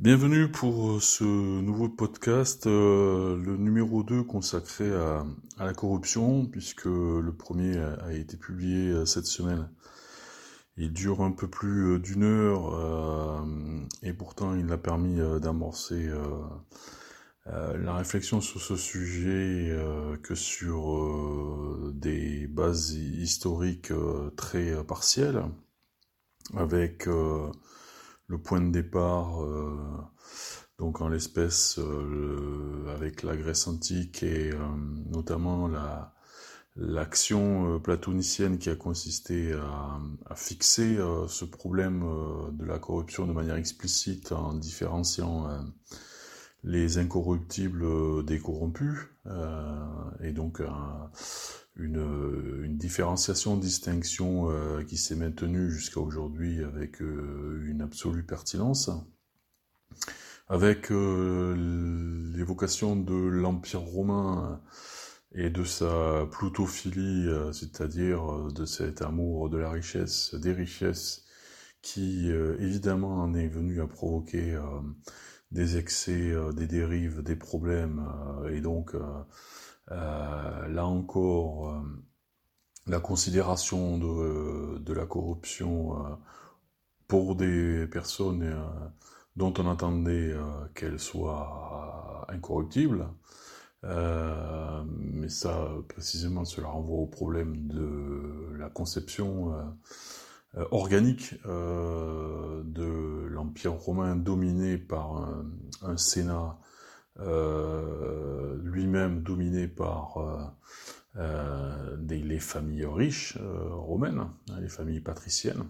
Bienvenue pour ce nouveau podcast, euh, le numéro 2 consacré à, la corruption, puisque le premier a, été publié euh, cette semaine. Il dure un peu plus euh, d'une heure et pourtant il a permis d'amorcer la réflexion sur ce sujet que sur des bases historiques très partielles, avec le point de départ, euh, donc en l'espèce euh, avec la Grèce antique et euh, notamment la l'action platonicienne qui a consisté à, fixer ce problème de la corruption de manière explicite en différenciant les incorruptibles des corrompus, et donc une, une différenciation, distinction euh, qui s'est maintenue jusqu'à aujourd'hui avec euh, une absolue pertinence, avec euh, l'évocation de l'Empire romain et de sa plutophilie, c'est-à-dire de cet amour de la richesse, des richesses, qui évidemment en est venu à provoquer des excès, des dérives, des problèmes, et donc euh, là encore, euh, la considération de, de la corruption euh, pour des personnes dont on attendait qu'elles soient incorruptibles. mais ça, précisément, cela renvoie au problème de la conception organique de l'Empire romain dominé par un Sénat euh, lui-même dominé par euh, euh, les familles riches romaines, hein, les familles patriciennes.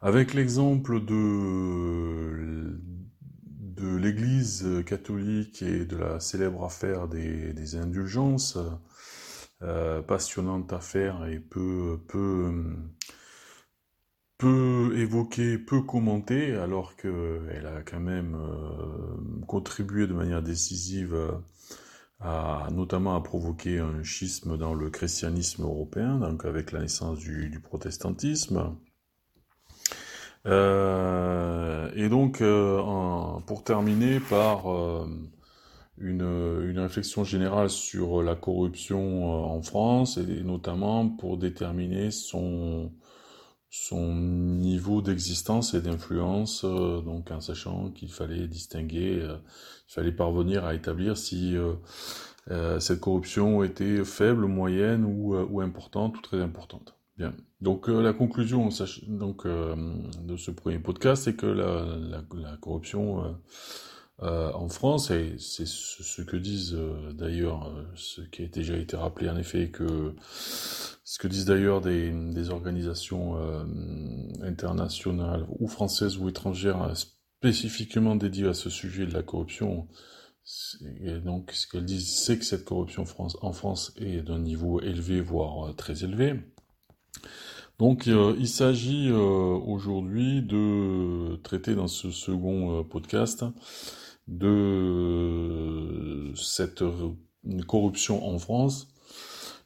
Avec l'exemple de, de l'Église catholique et de la célèbre affaire des, indulgences, passionnante affaire et peu, peu peu évoquée, peu commentée, alors qu'elle a quand même euh, contribué de manière décisive à, notamment à provoquer un schisme dans le christianisme européen, donc avec la naissance du, protestantisme. Euh, et donc, euh, pour terminer par une, une, réflexion générale sur la corruption en France, et notamment pour déterminer son son niveau d'existence et d'influence, euh, donc en sachant qu'il fallait distinguer, euh, il fallait parvenir à établir si euh, cette corruption était faible, moyenne ou, ou importante ou très importante. Bien. Donc la conclusion de ce premier podcast, c'est que la corruption euh, en France, et c'est ce que disent euh, d'ailleurs, euh, ce qui a déjà été rappelé en effet, que ce que disent d'ailleurs des, organisations internationales ou françaises ou étrangères spécifiquement dédiées à ce sujet de la corruption. Donc, ce qu'elles disent, c'est que cette corruption en France est d'un niveau élevé, voire très élevé. Donc, il s'agit aujourd'hui de traiter dans ce second podcast de cette corruption en France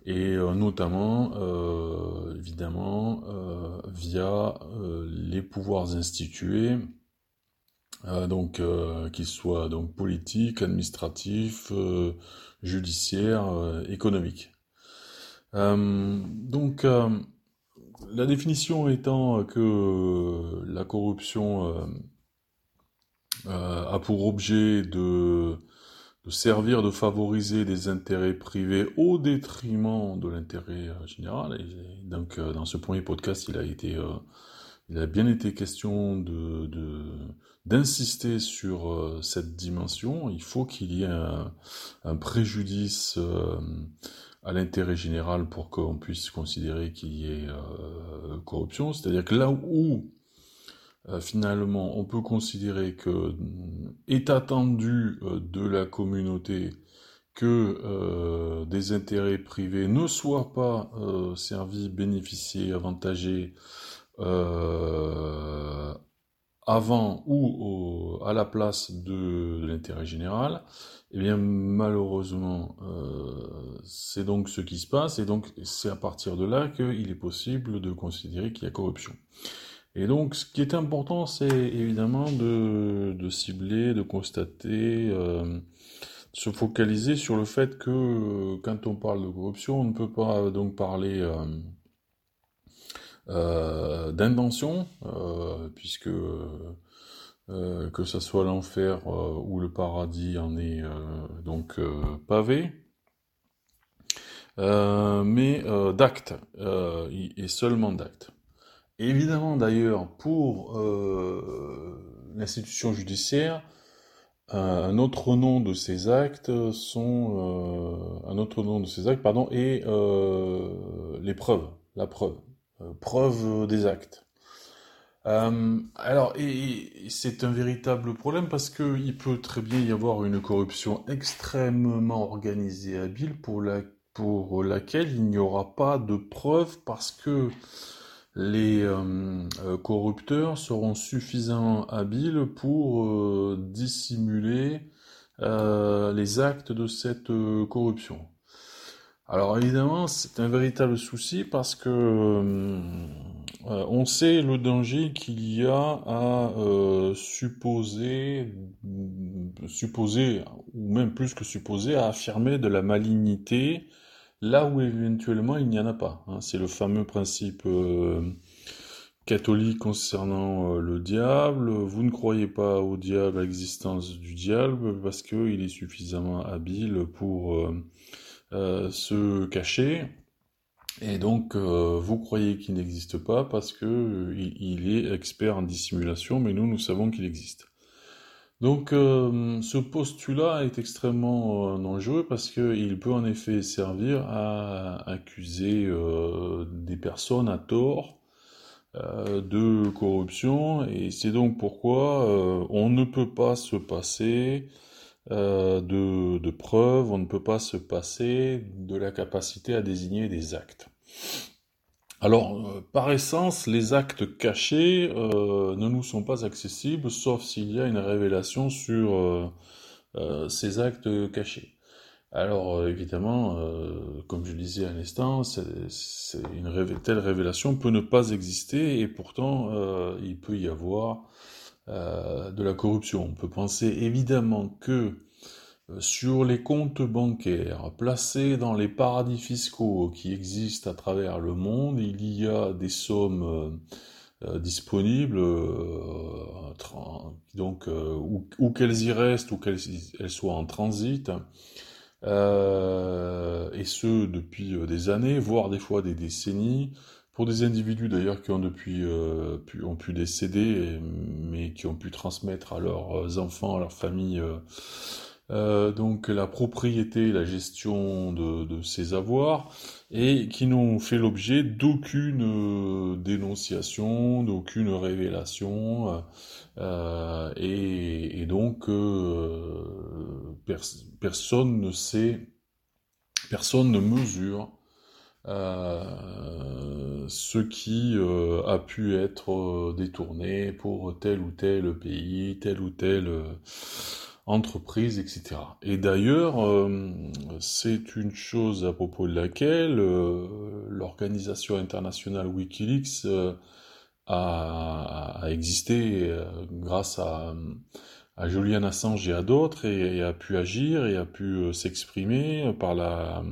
et euh, notamment euh, évidemment euh, via les pouvoirs institués donc qu'ils soient donc politiques, administratifs, judiciaires, économiques. donc la définition étant que la corruption a pour objet de, de, servir, de favoriser des intérêts privés au détriment de l'intérêt euh, général. Et donc, euh, dans ce premier podcast, il a été, il a bien été question de, d'insister sur cette dimension. Il faut qu'il y ait un, un préjudice à l'intérêt général pour qu'on puisse considérer qu'il y ait corruption. C'est-à-dire que là où euh, finalement, on peut considérer que mm, est attendu euh, de la communauté que euh, des intérêts privés ne soient pas servis, bénéficiés, avantagés avant ou à la place de, l'intérêt général, eh bien malheureusement c'est donc ce qui se passe et donc c'est à partir de là qu'il est possible de considérer qu'il y a corruption. Et donc, ce qui est important, c'est évidemment de, cibler, de constater, euh, se focaliser sur le fait que euh, quand on parle de corruption, on ne peut pas donc parler euh, euh d'intention, puisque que ce soit l'enfer ou le paradis en est donc pavé, mais d'actes, et seulement d'actes. Évidemment, d'ailleurs, pour euh, l'institution judiciaire, un autre nom de ces actes sont euh, un autre nom de ces actes, pardon, est euh, les preuves, la preuve, preuve des actes. alors, et, c'est un véritable problème parce que il peut très bien y avoir une corruption extrêmement organisée et habile pour la pour laquelle il n'y aura pas de preuves parce que les euh, euh, corrupteurs seront suffisamment habiles pour euh, dissimuler les actes de cette corruption. Alors évidemment, c'est un véritable souci parce que on sait le danger qu'il y a à supposer, supposer, ou même plus que supposer, à affirmer de la malignité là où éventuellement il n'y en a pas. Hein. C'est le fameux principe euh, catholique concernant euh, le diable. Vous ne croyez pas au diable, à l'existence du diable, parce qu'il est suffisamment habile pour euh, se cacher. Et donc, vous croyez qu'il n'existe pas parce que il est expert en dissimulation, mais nous, nous savons qu'il existe. Donc euh, ce postulat est extrêmement euh, dangereux parce qu'il peut en effet servir à accuser euh, des personnes à tort de corruption et c'est donc pourquoi on ne peut pas se passer de, de preuves, on ne peut pas se passer de la capacité à désigner des actes. Alors, euh, par essence, les actes cachés euh, ne nous sont pas accessibles, sauf s'il y a une révélation sur euh, ces actes cachés. Alors, évidemment, comme je disais à l'instant, une telle révélation peut ne pas exister, et pourtant, il peut y avoir de la corruption. On peut penser évidemment que sur les comptes bancaires placés dans les paradis fiscaux qui existent à travers le monde, il y a des sommes euh, euh, disponibles, donc où, qu'elles y restent ou qu'elles soient en transit, et ce depuis des années, voire des fois des décennies, pour des individus d'ailleurs qui ont depuis pu, ont pu décéder, mais qui ont pu transmettre à leurs enfants, à leurs familles euh, donc la propriété, la gestion de, ces avoirs, et qui n'ont fait l'objet d'aucune euh, dénonciation, d'aucune révélation, euh, et, donc personne ne sait, personne ne mesure ce qui a pu être détourné pour tel ou tel pays, tel ou tel entreprises, etc. Et d'ailleurs, euh, c'est une chose à propos de laquelle euh, l'organisation internationale Wikileaks euh, a, existé grâce à, Julian Assange et à d'autres et, a pu agir et a pu s'exprimer par la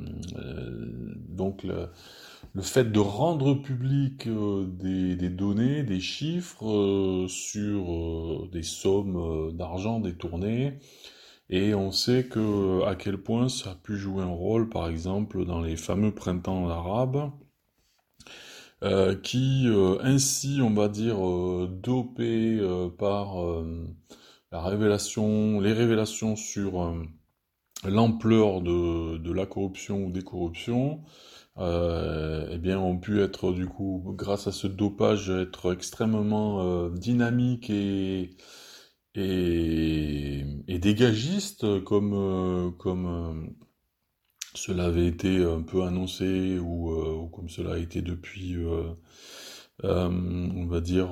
donc le fait de rendre public euh, des, données, des chiffres euh, sur euh, des sommes d'argent détournées, et on sait que à quel point ça a pu jouer un rôle, par exemple, dans les fameux printemps arabes, qui ainsi, on va dire, dopés par la révélation, les révélations sur l'ampleur de, la corruption ou des corruptions, euh, eh bien, ont pu être du coup, grâce à ce dopage, être extrêmement euh, dynamiques et, et, et dégagistes, comme, euh, comme euh, cela avait été un peu annoncé ou, ou comme cela a été depuis, on va dire,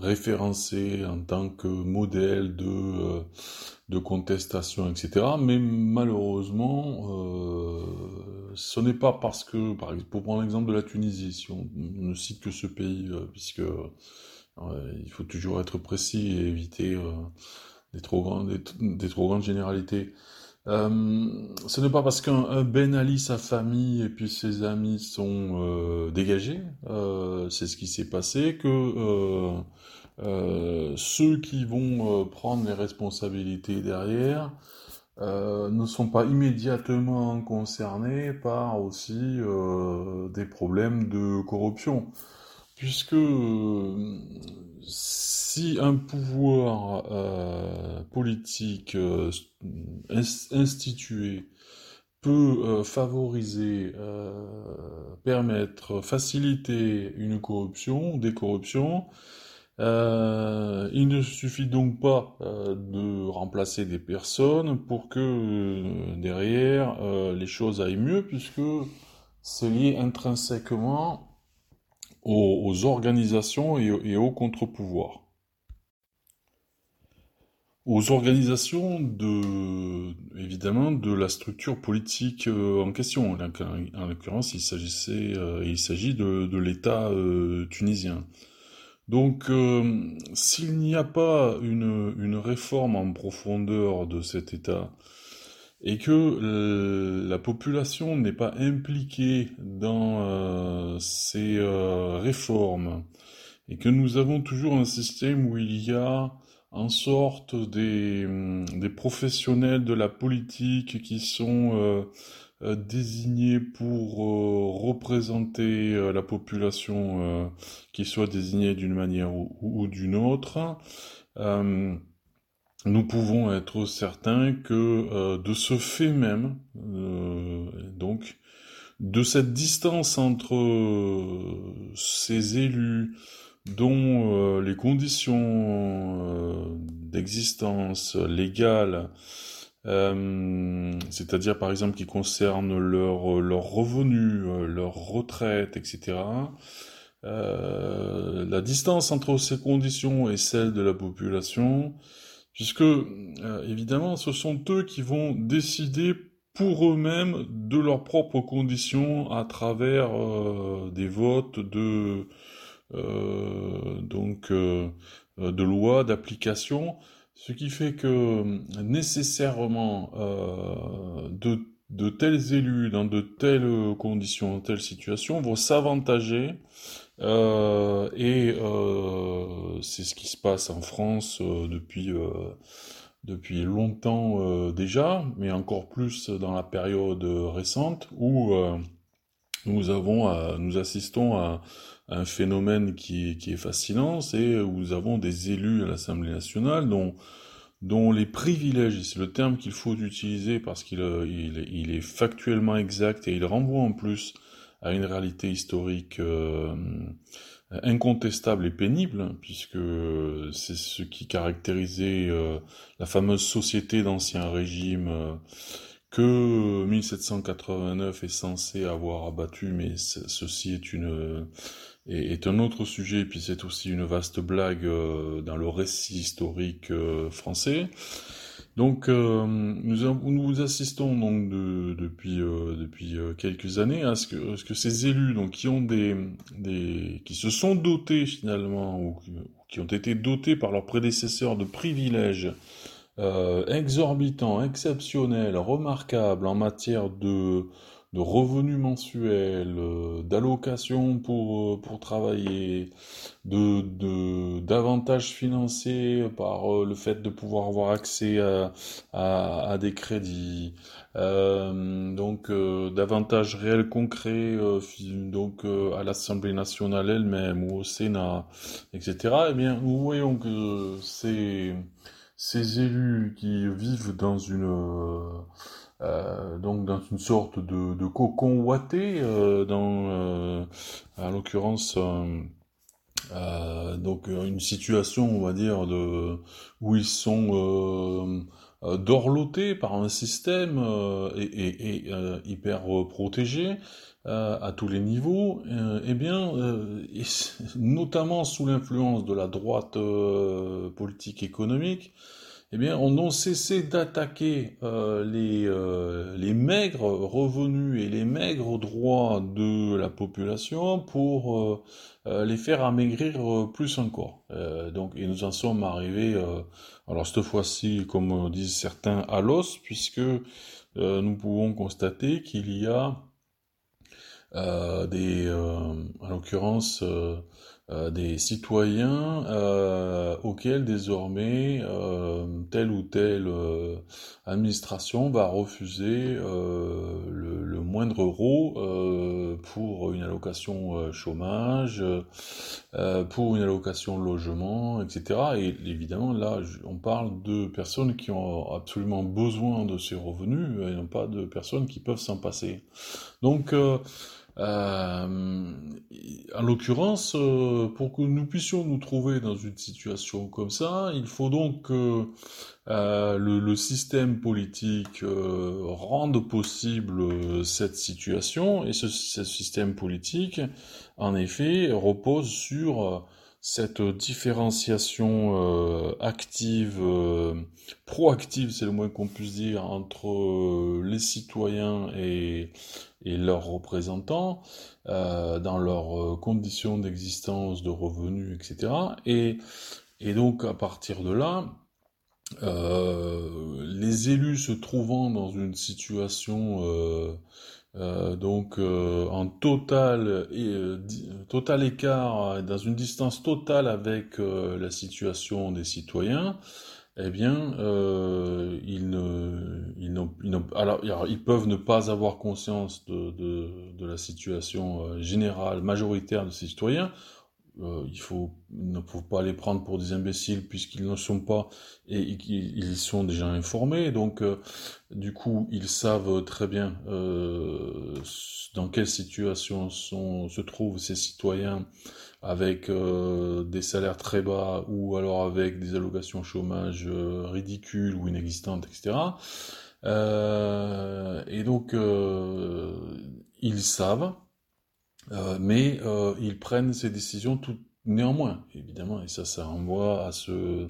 référencé en tant que modèle de, de contestation, etc. Mais malheureusement, ce n'est pas parce que, par exemple, pour prendre l'exemple de la Tunisie, si on ne cite que ce pays, puisque il faut toujours être précis et éviter des trop, grandes, des trop grandes généralités. Euh, ce n'est pas parce qu'un Ben Ali, sa famille et puis ses amis sont euh, dégagés, euh, c'est ce qui s'est passé, que ceux qui vont prendre les responsabilités derrière ne sont pas immédiatement concernés par aussi des problèmes de corruption. Puisque si un pouvoir euh, politique euh, institué peut euh, favoriser, permettre, faciliter une corruption, des corruptions, il ne suffit donc pas de remplacer des personnes pour que derrière les choses aillent mieux, puisque c'est lié intrinsèquement aux, organisations et, aux contre-pouvoirs aux organisations de, évidemment, de la structure politique euh, en question. En l'occurrence, il s'agissait, euh, il s'agit de, de l'État euh, tunisien. Donc, s'il n'y a pas une, une, réforme en profondeur de cet État et que la population n'est pas impliquée dans ces réformes et que nous avons toujours un système où il y a en sorte des, des, professionnels de la politique qui sont euh, euh, désignés pour euh, représenter la population, qui soit désignée d'une manière ou, d'une autre. Nous pouvons être certains que de ce fait même, donc, de cette distance entre ces élus, dont euh, les conditions euh, d'existence légale, euh, c'est-à-dire par exemple qui concernent leurs leur revenus, leur retraite, etc., la distance entre ces conditions et celle de la population, puisque évidemment ce sont eux qui vont décider pour eux-mêmes de leurs propres conditions à travers des votes de euh, donc euh, euh, de loi, d'application, ce qui fait que nécessairement de, de tels élus dans de telles conditions, dans telles situations vont s'avantager euh, et euh, c'est ce qui se passe en France euh, depuis, depuis longtemps déjà, mais encore plus dans la période récente où nous avons, nous assistons à, un phénomène qui, qui est fascinant, c'est où nous avons des élus à l'Assemblée nationale dont, dont les privilèges, c'est le terme qu'il faut utiliser parce qu'il il, il, est factuellement exact et il renvoie en plus à une réalité historique euh, incontestable et pénible, puisque c'est ce qui caractérisait euh, la fameuse société d'ancien régime euh, que 1789 est censé avoir abattu, mais ceci est une est, un autre sujet, puis c'est aussi une vaste blague dans le récit historique français. Donc euh, nous, nous assistons donc de, depuis depuis quelques années à ce que, ce que ces élus donc qui ont des qui se sont dotés finalement ou qui ont été dotés par leurs prédécesseurs de privilèges exorbitants, exceptionnels, remarquables en matière de de revenus mensuels, euh, d'allocations pour, euh, pour travailler, de, de d'avantages financiers par euh, le fait de pouvoir avoir accès à, à, des crédits, donc d'avantages réels concrets donc à l'Assemblée nationale elle-même ou au Sénat, etc. Eh bien, nous voyons que ces ces élus qui vivent dans une euh, donc dans une sorte de, de cocon ouaté, euh, dans, euh, à l'occurrence donc une situation, on va dire, de où ils sont dorlotés par un système et, hyper protégés. Euh, à tous les niveaux, euh, eh bien, euh, notamment sous l'influence de la droite politique économique, eh bien, on a cessé d'attaquer les, les maigres revenus et les maigres droits de la population pour les faire amaigrir plus encore. donc, et nous en sommes arrivés, alors cette fois-ci, comme disent certains, à l'os, puisque nous pouvons constater qu'il y a euh, des, euh, en l'occurrence, euh, des citoyens auxquels désormais telle ou telle administration va refuser le, moindre euro pour une allocation chômage, pour une allocation logement, etc. Et évidemment, là, on parle de personnes qui ont absolument besoin de ces revenus et non pas de personnes qui peuvent s'en passer. Donc, euh, en l'occurrence, euh, pour que nous puissions nous trouver dans une situation comme ça, il faut donc que euh, le, système politique rende possible cette situation, et ce, ce, système politique, en effet, repose sur cette différenciation active, proactive, c'est le moins qu'on puisse dire, entre les citoyens et leurs représentants euh, dans leurs euh, conditions d'existence, de revenus, etc. Et, donc à partir de là, euh, les élus se trouvant dans une situation euh, euh donc en total, total écart, dans une distance totale avec la situation des citoyens, eh bien, euh, ils, ne, ils, alors, ils peuvent ne pas avoir conscience de, de, la situation euh, générale, majoritaire de ces citoyens. Euh, il, faut, ne faut pas les prendre pour des imbéciles puisqu'ils ne sont pas et, qu'ils sont déjà informés. Donc, euh, du coup, ils savent très bien euh, dans quelle situation sont, se trouvent ces citoyens avec euh, des salaires très bas ou alors avec des allocations chômage euh, ridicules ou inexistantes, etc. Euh, et donc, ils savent, mais ils prennent ces décisions tout néanmoins, évidemment, et ça, ça renvoie à ce,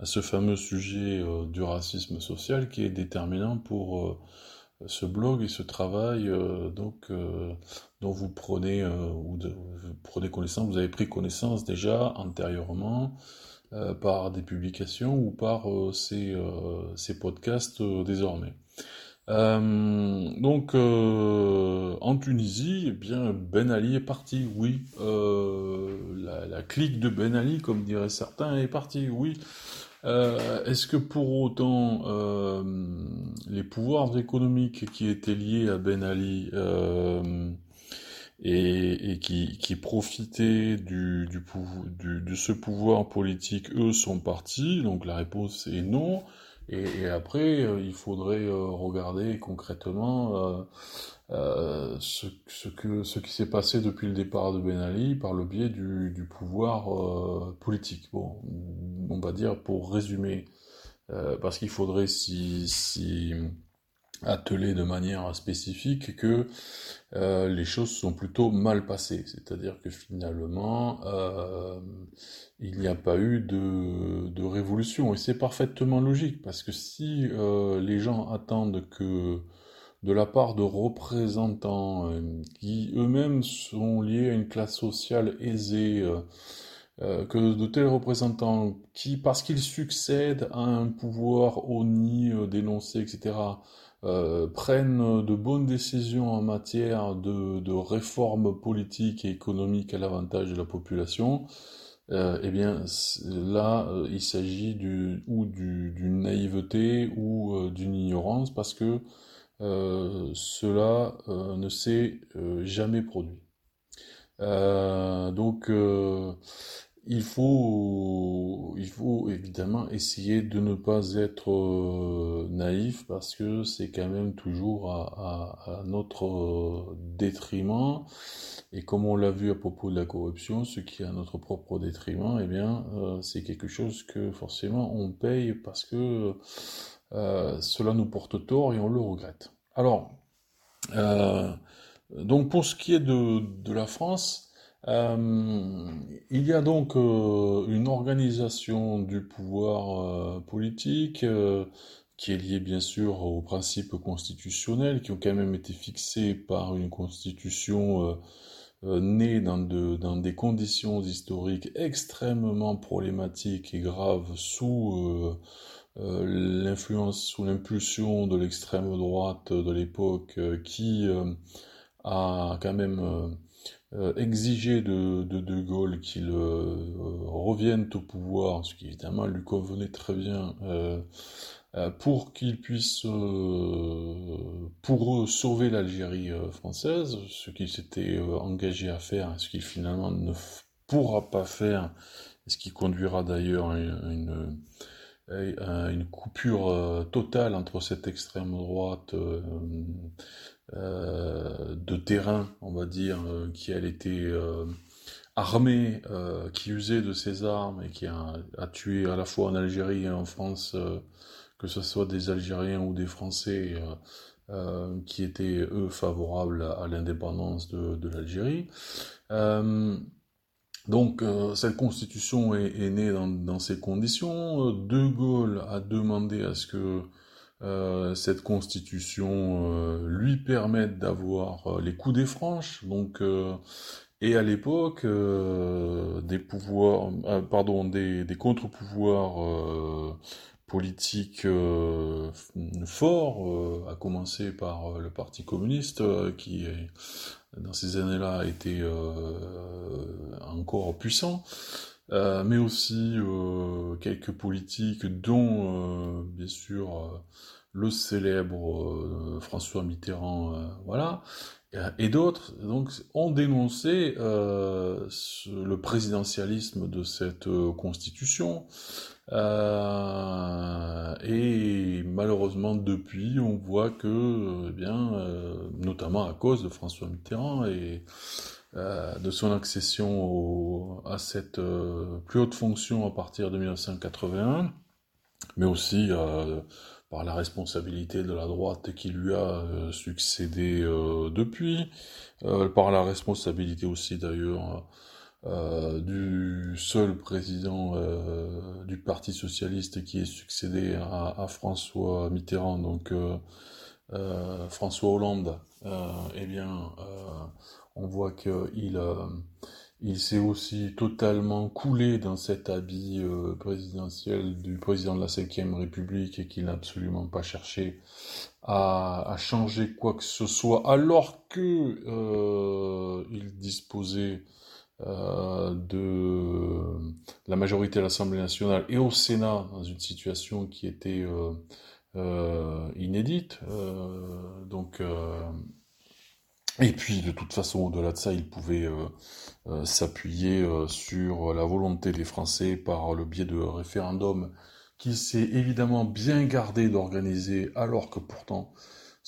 à ce fameux sujet du racisme social qui est déterminant pour ce blog et ce travail euh, donc euh, dont vous prenez euh, ou de, prenez connaissance, vous avez pris connaissance déjà antérieurement par des publications ou par ces, ces podcasts désormais. Donc en Tunisie, eh bien Ben Ali est parti, oui. La, la, clique de Ben Ali, comme diraient certains, est partie, oui. Euh, est-ce que pour autant euh, les pouvoirs économiques qui étaient liés à Ben Ali euh, et, qui, profitaient du, de ce pouvoir politique, eux, sont partis? Donc la réponse est non. Et, après, il faudrait regarder concrètement euh, ce, que, ce qui s'est passé depuis le départ de Ben Ali par le biais du, du pouvoir euh, politique. Bon, on va dire pour résumer, euh, parce qu'il faudrait s'y si, atteler de manière spécifique que euh, les choses sont plutôt mal passées, c'est-à-dire que finalement euh, il n'y a pas eu de, de révolution et c'est parfaitement logique parce que si les gens attendent que de la part de représentants euh, qui eux-mêmes sont liés à une classe sociale aisée, euh, euh, que de tels représentants qui, parce qu'ils succèdent à un pouvoir ONI dénoncé, etc., prennent de bonnes décisions en matière de, réformes politiques et économiques à l'avantage de la population, eh bien là, il s'agit ou d'une naïveté ou d'une ignorance parce que euh, cela euh, ne s'est euh, jamais produit. donc, il faut, il faut évidemment essayer de ne pas être euh, naïf parce que c'est quand même toujours à, notre détriment. Et comme on l'a vu à propos de la corruption, ce qui est à notre propre détriment, eh bien, euh, c'est quelque chose que forcément on paye parce que euh, cela nous porte tort et on le regrette. Alors, donc pour ce qui est de la France, euh, il y a donc euh, une organisation du pouvoir euh, politique qui est liée bien sûr aux principes constitutionnels qui ont quand même été fixés par une constitution née dans, dans, des conditions historiques extrêmement problématiques et graves sous l'influence, sous l'impulsion de l'extrême droite de l'époque qui a quand même euh, exiger de, de, Gaulle qu'il euh, revienne au pouvoir, ce qui évidemment lui convenait très bien, euh, pour qu'il puisse, pour sauver l'Algérie française, ce qu'il s'était engagé à faire, ce qu'il finalement ne pourra pas faire, ce qui conduira d'ailleurs à une, coupure totale entre cette extrême droite euh, de terrain, on va dire, euh, qui elle était euh, armée, qui usait de ses armes et qui a, tué à la fois en Algérie et en France, que ce soit des Algériens ou des Français, qui étaient eux favorables à, l'indépendance de, l'Algérie. Donc cette constitution est, née dans, dans, ces conditions. De Gaulle a demandé à ce que euh, cette constitution euh, lui permette d'avoir euh, les coups des franches, donc et à l'époque des pouvoirs, pardon, des, des contre-pouvoirs politiques forts, à commencer par le Parti communiste, qui dans ces années-là était encore puissant. Mais aussi quelques politiques dont bien sûr le célèbre euh, François Mitterrand, euh, voilà, et d'autres donc ont dénoncé euh, le présidentialisme de cette constitution. et malheureusement depuis, on voit que, eh bien, notamment à cause de François Mitterrand et de son accession à cette plus haute fonction à partir de 1981, mais aussi par la responsabilité de la droite qui lui a euh, succédé euh, depuis, euh, par la responsabilité aussi d'ailleurs du seul président du Parti socialiste qui est succédé à, François Mitterrand, donc François Hollande, eh bien, on voit qu'il il s'est aussi totalement coulé dans cet habit euh, présidentiel du président de la Ve République et qu'il n'a absolument pas cherché à, changer quoi que ce soit, alors que euh, il disposait euh, de la majorité à l'Assemblée nationale et au Sénat dans une situation qui était inédite. donc et puis, de toute façon, au-delà de ça, il pouvait euh, euh, s'appuyer euh, sur la volonté des Français par le biais de référendums qu'il s'est évidemment bien gardé d'organiser, alors que pourtant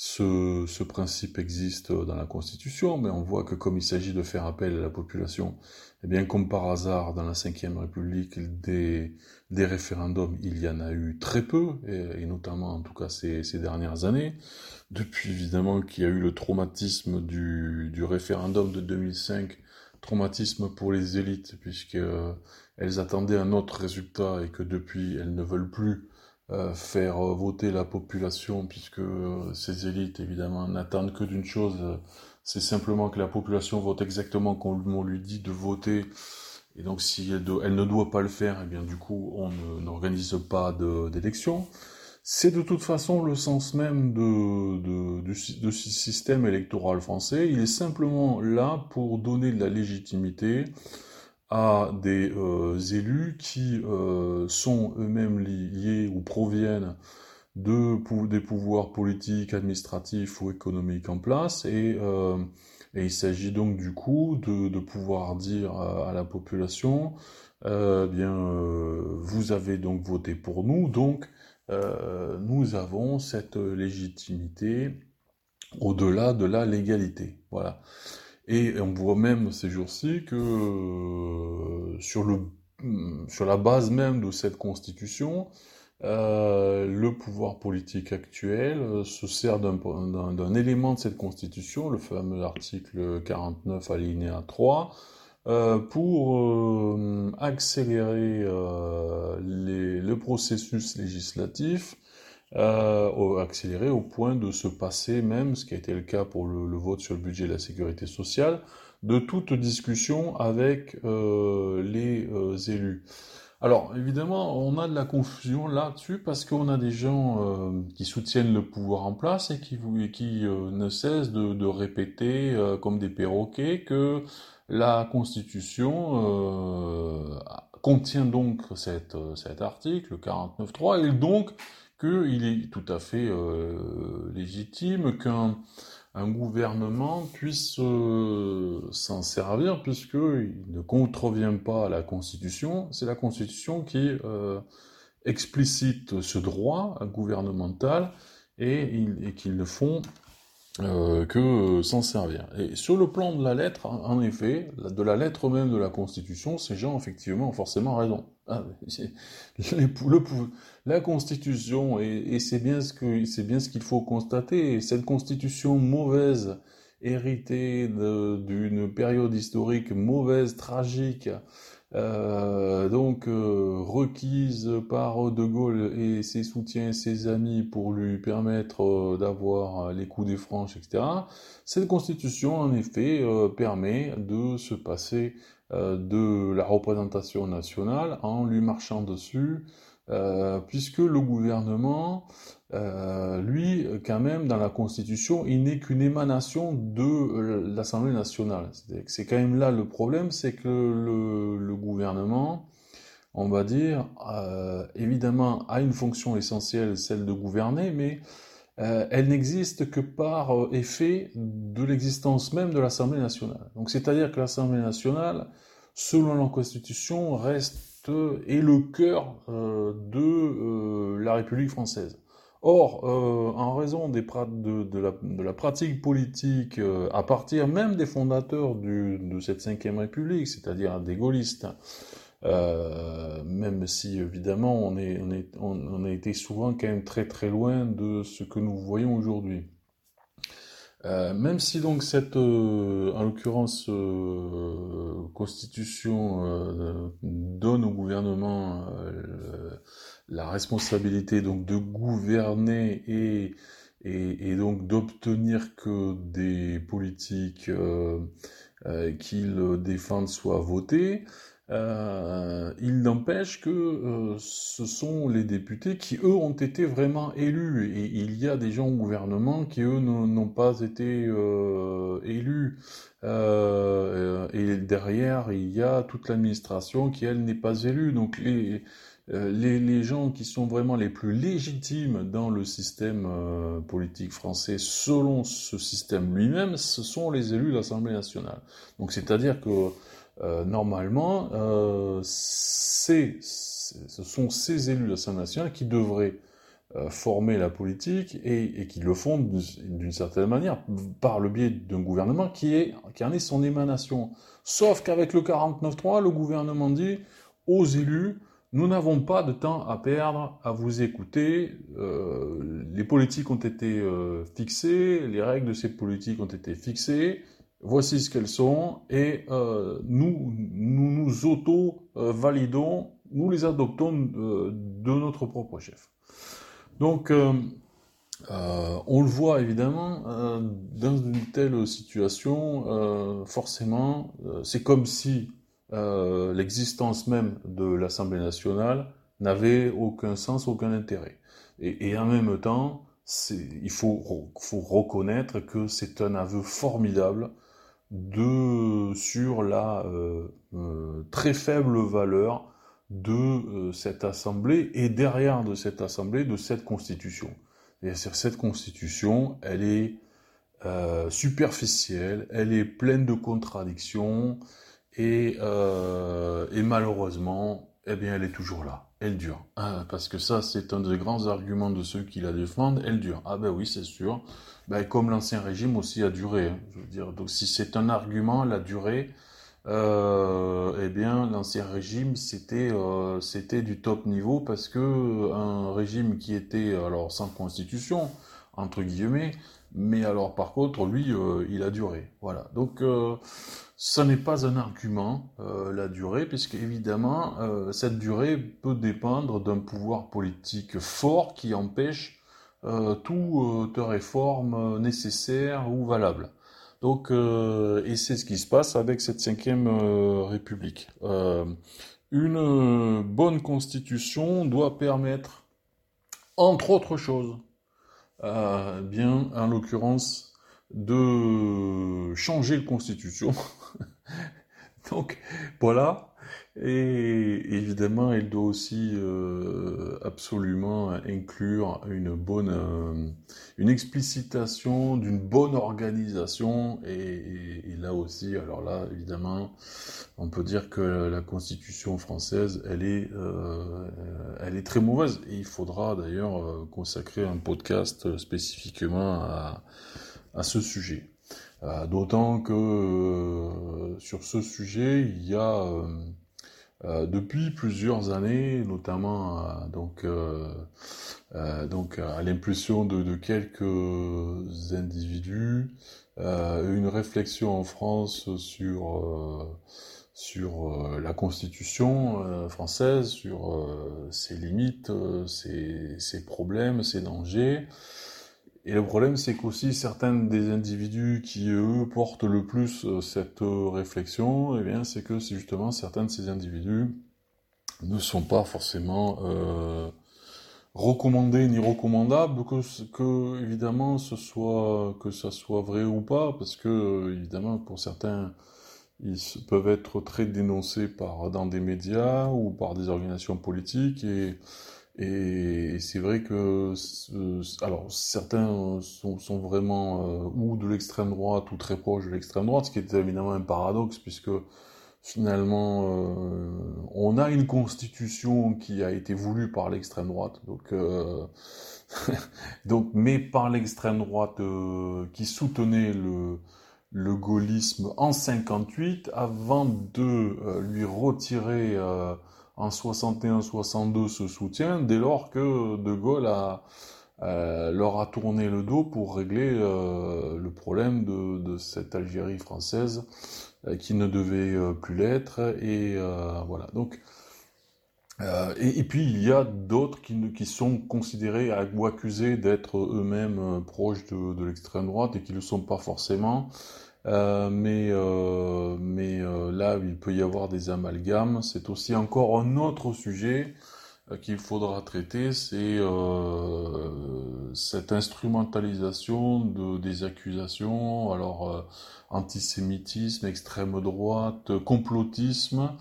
ce, ce, principe existe dans la Constitution, mais on voit que comme il s'agit de faire appel à la population, eh bien comme par hasard dans la Ve République, des, des référendums, il y en a eu très peu, et, notamment en tout cas ces, ces dernières années. Depuis évidemment qu'il y a eu le traumatisme du, du référendum de 2005, traumatisme pour les élites, puisque euh, attendaient un autre résultat et que depuis elles ne veulent plus euh, faire voter la population, puisque euh, ces élites évidemment n'attendent que d'une chose, c'est simplement que la population vote exactement comme on lui dit de voter. Et donc si elle, ne doit pas le faire, eh bien du coup on n'organise pas d'élection. C'est de toute façon le sens même de, de, ce système électoral français. Il est simplement là pour donner de la légitimité à des euh, élus qui euh, sont eux-mêmes liés ou proviennent de, des pouvoirs politiques, administratifs ou économiques en place. Et, euh, il s'agit donc du coup de, de pouvoir dire à la population bien, vous avez donc voté pour nous, donc nous avons cette légitimité au-delà de la légalité. Voilà. Et on voit même ces jours-ci que euh, sur, le, sur la base même de cette constitution, euh, le pouvoir politique actuel euh, se sert d'un élément de cette constitution, le fameux article 49 alinéa 3, euh, pour accélérer le processus législatif euh, accéléré au point de se passer même, ce qui a été le cas pour le, vote sur le budget de la sécurité sociale, de toute discussion avec euh, les euh, élus. Alors évidemment, on a de la confusion là-dessus parce qu'on a des gens euh, qui soutiennent le pouvoir en place et qui, euh, ne cessent de, de répéter comme des perroquets que la Constitution contient donc cet article 49.3 et donc qu'il est tout à fait euh, légitime qu'un un gouvernement puisse euh, s'en servir puisqu'il ne contrevient pas à la Constitution. C'est la Constitution qui euh, explicite ce droit gouvernemental et, qu'ils ne font que s'en servir. Et sur le plan de la lettre, en effet, de la lettre même de la Constitution, ces gens effectivement ont forcément raison. Ah, la Constitution, et, c'est bien ce qu'il faut constater, cette Constitution mauvaise, héritée d'une période historique mauvaise, tragique, euh, donc euh, requise par De Gaulle et ses soutiens ses amis pour lui permettre euh, d'avoir les coups des franches, etc. Cette constitution, en effet, permet de se passer de la représentation nationale en lui marchant dessus, puisque le gouvernement euh, lui, quand même, dans la Constitution, il n'est qu'une émanation de euh, l'Assemblée nationale. C'est quand même là le problème, c'est que le, gouvernement, on va dire, euh, évidemment, a une fonction essentielle, celle de gouverner, mais elle n'existe que par effet de l'existence même de l'Assemblée nationale. Donc, c'est-à-dire que l'Assemblée nationale, selon la Constitution, reste est le cœur de la République française. Or, euh, en raison de, la, pratique politique, euh, à partir même des fondateurs de cette cinquième République, c'est-à-dire des gaullistes, euh, même si évidemment on, a été souvent quand même très très loin de ce que nous voyons aujourd'hui. Euh, même si donc cette, euh, en l'occurrence, constitution donne au gouvernement la responsabilité donc de gouverner et, et, donc d'obtenir que des politiques euh, euh, qu'ils défendent soient votées, euh, il n'empêche que euh, ce sont les députés qui, eux, ont été vraiment élus. Et il y a des gens au gouvernement qui, eux, n'ont pas été euh, élus. et derrière, il y a toute l'administration qui, elle, n'est pas élue. Donc les, les, les, gens qui sont vraiment les plus légitimes dans le système politique français, selon ce système lui-même, ce sont les élus de l'Assemblée nationale. Donc c'est-à-dire que euh, normalement, euh, ce sont ces élus de l'Assemblée nationale qui devraient former la politique et, qui le font d'une certaine manière par le biais d'un gouvernement qui, est, qui en est son émanation. Sauf qu'avec le 49.3, le gouvernement dit aux élus, nous n'avons pas de temps à perdre à vous écouter. Euh, les politiques ont été euh, fixées, les règles de ces politiques ont été fixées. Voici ce qu'elles sont et euh, nous, nous auto-validons, nous les adoptons de notre propre chef. Donc, on le voit évidemment dans une telle situation, forcément, c'est comme si euh, l'existence même de l'Assemblée nationale n'avait aucun sens, aucun intérêt. Et, en même temps, il faut, reconnaître que c'est un aveu formidable de, sur la euh, euh, très faible valeur de euh, cette Assemblée et derrière de cette Assemblée, de cette Constitution. Et cette Constitution, elle est superficielle, elle est pleine de contradictions, Et, et malheureusement, eh bien, elle est toujours là. Elle dure. Ah, parce que ça, c'est un des grands arguments de ceux qui la défendent. Elle dure. Ah ben oui, c'est sûr. Ben, comme l'ancien régime aussi a duré. Hein, donc si c'est un argument, la durée, euh, eh bien, l'ancien régime, c'était euh, c'était du top niveau parce que un régime qui était alors sans constitution entre guillemets, mais alors par contre, lui, euh, il a duré. Voilà. Donc, euh, ce n'est pas un argument euh, la durée, puisque évidemment, cette durée peut dépendre d'un pouvoir politique fort qui empêche toute réforme nécessaire ou valable. Donc, et c'est ce qui se passe avec cette cinquième République. une bonne constitution doit permettre, entre autres choses, euh, bien, en l'occurrence, de changer la constitution. Donc, voilà. Et évidemment, il doit aussi euh, absolument inclure une bonne, euh, une explicitation d'une bonne organisation. Et, là aussi, alors là, évidemment, on peut dire que la Constitution française, elle est, euh, elle est très mauvaise. Et il faudra d'ailleurs consacrer un podcast spécifiquement à, à ce sujet. D'autant que sur ce sujet, il y a euh, depuis plusieurs années, notamment euh, donc, euh, donc à l'impulsion de, de, quelques individus, une réflexion en France sur sur la Constitution française, sur ses limites, ses, ses, problèmes, ses dangers. Et le problème, c'est qu'aussi certains des individus qui, eux, portent le plus euh, cette euh, réflexion, eh bien, c'est que justement certains de ces individus ne sont pas forcément euh, recommandés ni recommandables, que, que évidemment ce soit que ça soit vrai ou pas, parce que évidemment pour certains ils peuvent être très dénoncés par dans des médias ou par des organisations politiques et et c'est vrai que, alors certains sont, vraiment euh, ou de l'extrême droite ou très proches de l'extrême droite, ce qui est évidemment un paradoxe puisque finalement euh, on a une constitution qui a été voulue par l'extrême droite, donc euh, donc mais par l'extrême droite qui soutenait le le gaullisme en 58 avant de lui retirer en 61-62 ce soutien dès lors que De Gaulle euh, leur a tourné le dos pour régler euh, le problème de, cette Algérie française euh, qui ne devait plus l'être et voilà. Donc et, puis il y a d'autres qui, sont considérés ou accusés d'être eux-mêmes proches de l'extrême droite et qui ne le sont pas forcément euh, mais euh, euh, là, il peut y avoir des amalgames. C'est aussi encore un autre sujet qu'il faudra traiter, c'est cette instrumentalisation de, des accusations, alors antisémitisme, extrême droite, complotisme,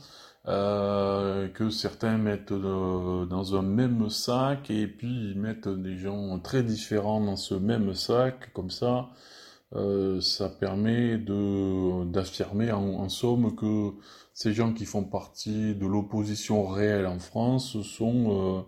que certains mettent dans un même sac et puis ils mettent des gens très différents dans ce même sac, comme ça. Euh, ça permet d'affirmer en, en, somme que ces gens qui font partie de l'opposition réelle en France sont euh,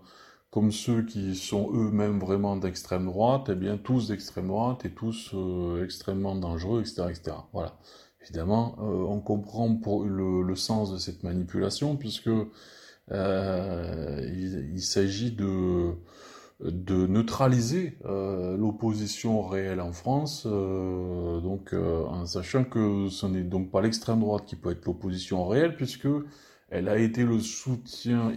comme ceux qui sont eux-mêmes vraiment d'extrême droite, eh bien tous d'extrême droite et tous euh, extrêmement dangereux, etc., etc. Voilà. Évidemment, on comprend pour le, le, sens de cette manipulation puisque il s'agit de de neutraliser euh, l'opposition réelle en France, euh, donc euh, en sachant que ce n'est donc pas l'extrême droite qui peut être l'opposition réelle, puisque elle a été le soutien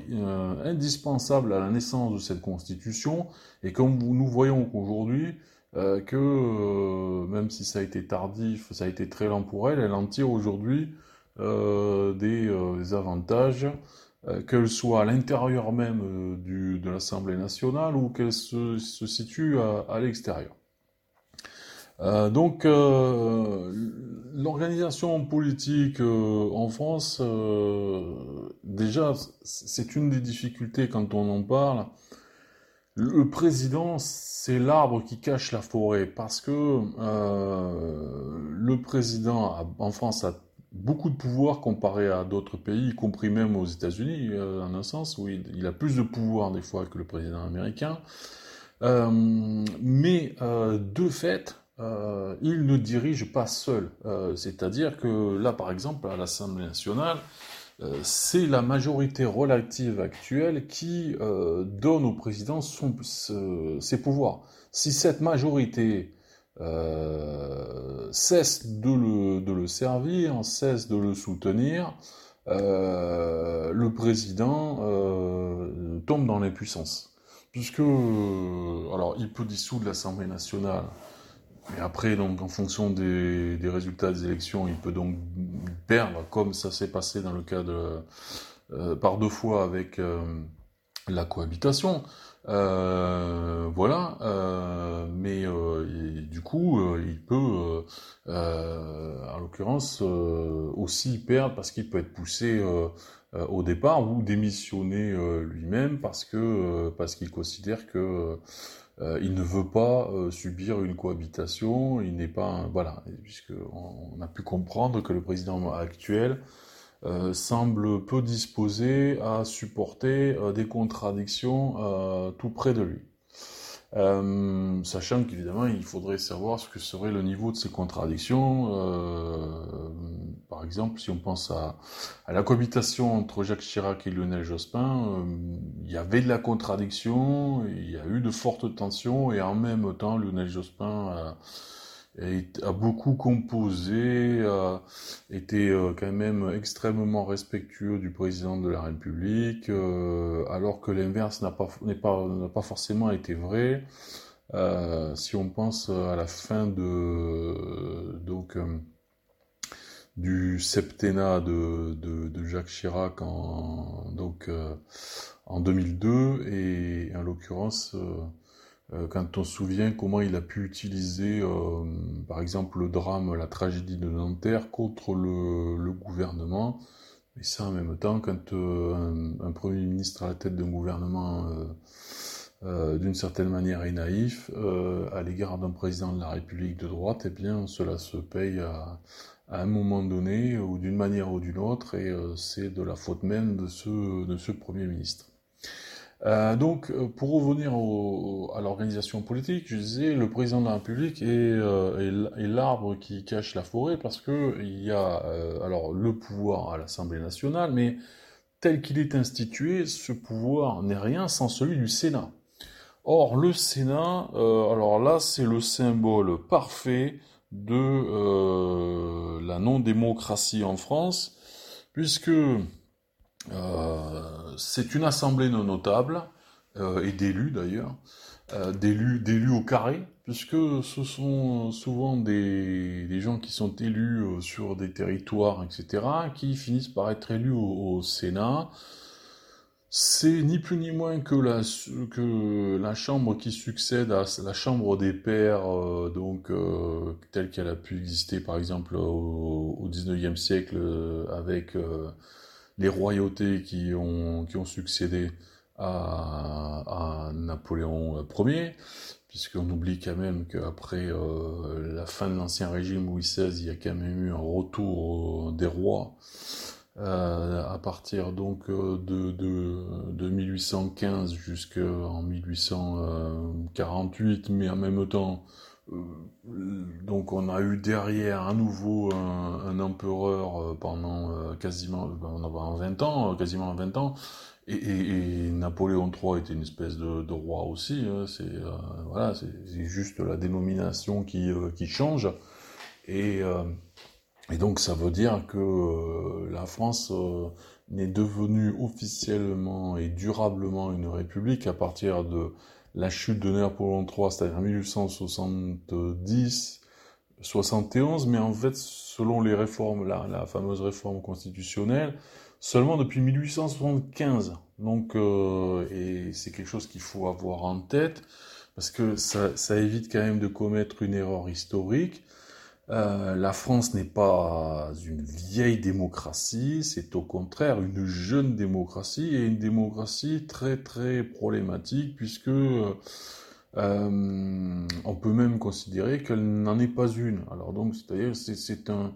indispensable à la naissance de cette constitution, et comme nous voyons qu'aujourd'hui, que même si ça a été tardif, ça a été très lent pour elle, elle en tire aujourd'hui des, des avantages. euh, qu'elle soit à l'intérieur même euh, du, de l'Assemblée nationale ou qu'elle se, situe à, l'extérieur. Euh, donc, euh, l'organisation politique euh, en France, déjà, c'est une des difficultés quand on en parle. Le président, c'est l'arbre qui cache la forêt, parce que le président en France a beaucoup de pouvoir comparé à d'autres pays, y compris même aux États-Unis, euh, en un sens, où il, a plus de pouvoir des fois que le président américain. Euh, mais euh, de fait, il ne dirige pas seul. C'est-à-dire que là, par exemple, à l'Assemblée nationale, c'est la majorité relative actuelle qui donne au président ses pouvoirs. Si cette majorité euh, cesse de le, servir, cesse de le soutenir, euh, le président euh, tombe dans l'impuissance. Puisque, alors, il peut dissoudre l'Assemblée nationale, mais après, donc, en fonction des, des, résultats des élections, il peut donc perdre, comme ça s'est passé dans le cas de, par deux fois avec la cohabitation. Euh, voilà, euh, mais euh, du coup, il peut, en l'occurrence, aussi perdre parce qu'il peut être poussé au départ ou démissionner lui-même parce que parce qu'il considère que il ne veut pas subir une cohabitation, il n'est pas, voilà, puisque on, a pu comprendre que le président actuel euh, semble peu disposé à supporter euh, des contradictions euh, tout près de lui. sachant qu'évidemment, il faudrait savoir ce que serait le niveau de ces contradictions. par exemple, si on pense à, à, la cohabitation entre Jacques Chirac et Lionel Jospin, il y avait de la contradiction, il y a eu de fortes tensions, et en même temps, Lionel Jospin a beaucoup composé, a été euh, quand même extrêmement respectueux du président de la République, euh, alors que l'inverse n'a pas, pas, pas forcément été vrai. Euh, si on pense à la fin de donc du septennat de, de, de, Jacques Chirac en donc en 2002 et en l'occurrence quand on se souvient comment il a pu utiliser, euh, par exemple, le drame, la tragédie de Nanterre contre le, gouvernement. Et ça, en même temps, quand euh, un, Premier ministre à la tête d'un gouvernement, d'une certaine manière, est naïf à l'égard d'un président de la République de droite, eh bien, cela se paye à, un moment donné, ou d'une manière ou d'une autre, et c'est de la faute même de ce Premier ministre. Euh, donc, euh, pour revenir à l'organisation politique, je disais, le président de la République est, euh, l'arbre qui cache la forêt parce que il y a alors le pouvoir à l'Assemblée nationale, mais tel qu'il est institué, ce pouvoir n'est rien sans celui du Sénat. Or, le Sénat, alors là, c'est le symbole parfait de la non-démocratie en France, puisque c'est une assemblée non notable, euh, et d'élus d'ailleurs, euh, d'élus, au carré, puisque ce sont souvent des, gens qui sont élus sur des territoires, etc., qui finissent par être élus au, Sénat. C'est ni plus ni moins que la, que la chambre qui succède à la chambre des pairs, donc telle qu'elle a pu exister par exemple au, au 19e siècle avec les royautés qui ont, qui ont succédé à, Napoléon Ier, puisqu'on oublie quand même qu'après euh, la fin de l'Ancien Régime Louis XVI, il y a quand même eu un retour euh, des rois euh, à partir donc de, de, de 1815 jusqu'en 1848, mais en même temps euh, donc on a eu derrière à nouveau un, empereur euh, pendant euh, quasiment pendant 20 ans, quasiment 20 ans, et, Napoléon III était une espèce de, roi aussi. Hein, c'est voilà, c'est juste la dénomination qui, qui change, et, et donc ça veut dire que la France n'est devenue officiellement et durablement une république à partir de la chute de Napoléon III, c'est-à-dire 1870, 71, mais en fait, selon les réformes, la, la fameuse réforme constitutionnelle, seulement depuis 1875. Donc, euh, et c'est quelque chose qu'il faut avoir en tête, parce que ça, ça évite quand même de commettre une erreur historique. Euh, la France n'est pas une vieille démocratie, c'est au contraire une jeune démocratie et une démocratie très très problématique puisque euh, on peut même considérer qu'elle n'en est pas une. Alors donc c'est-à-dire c'est un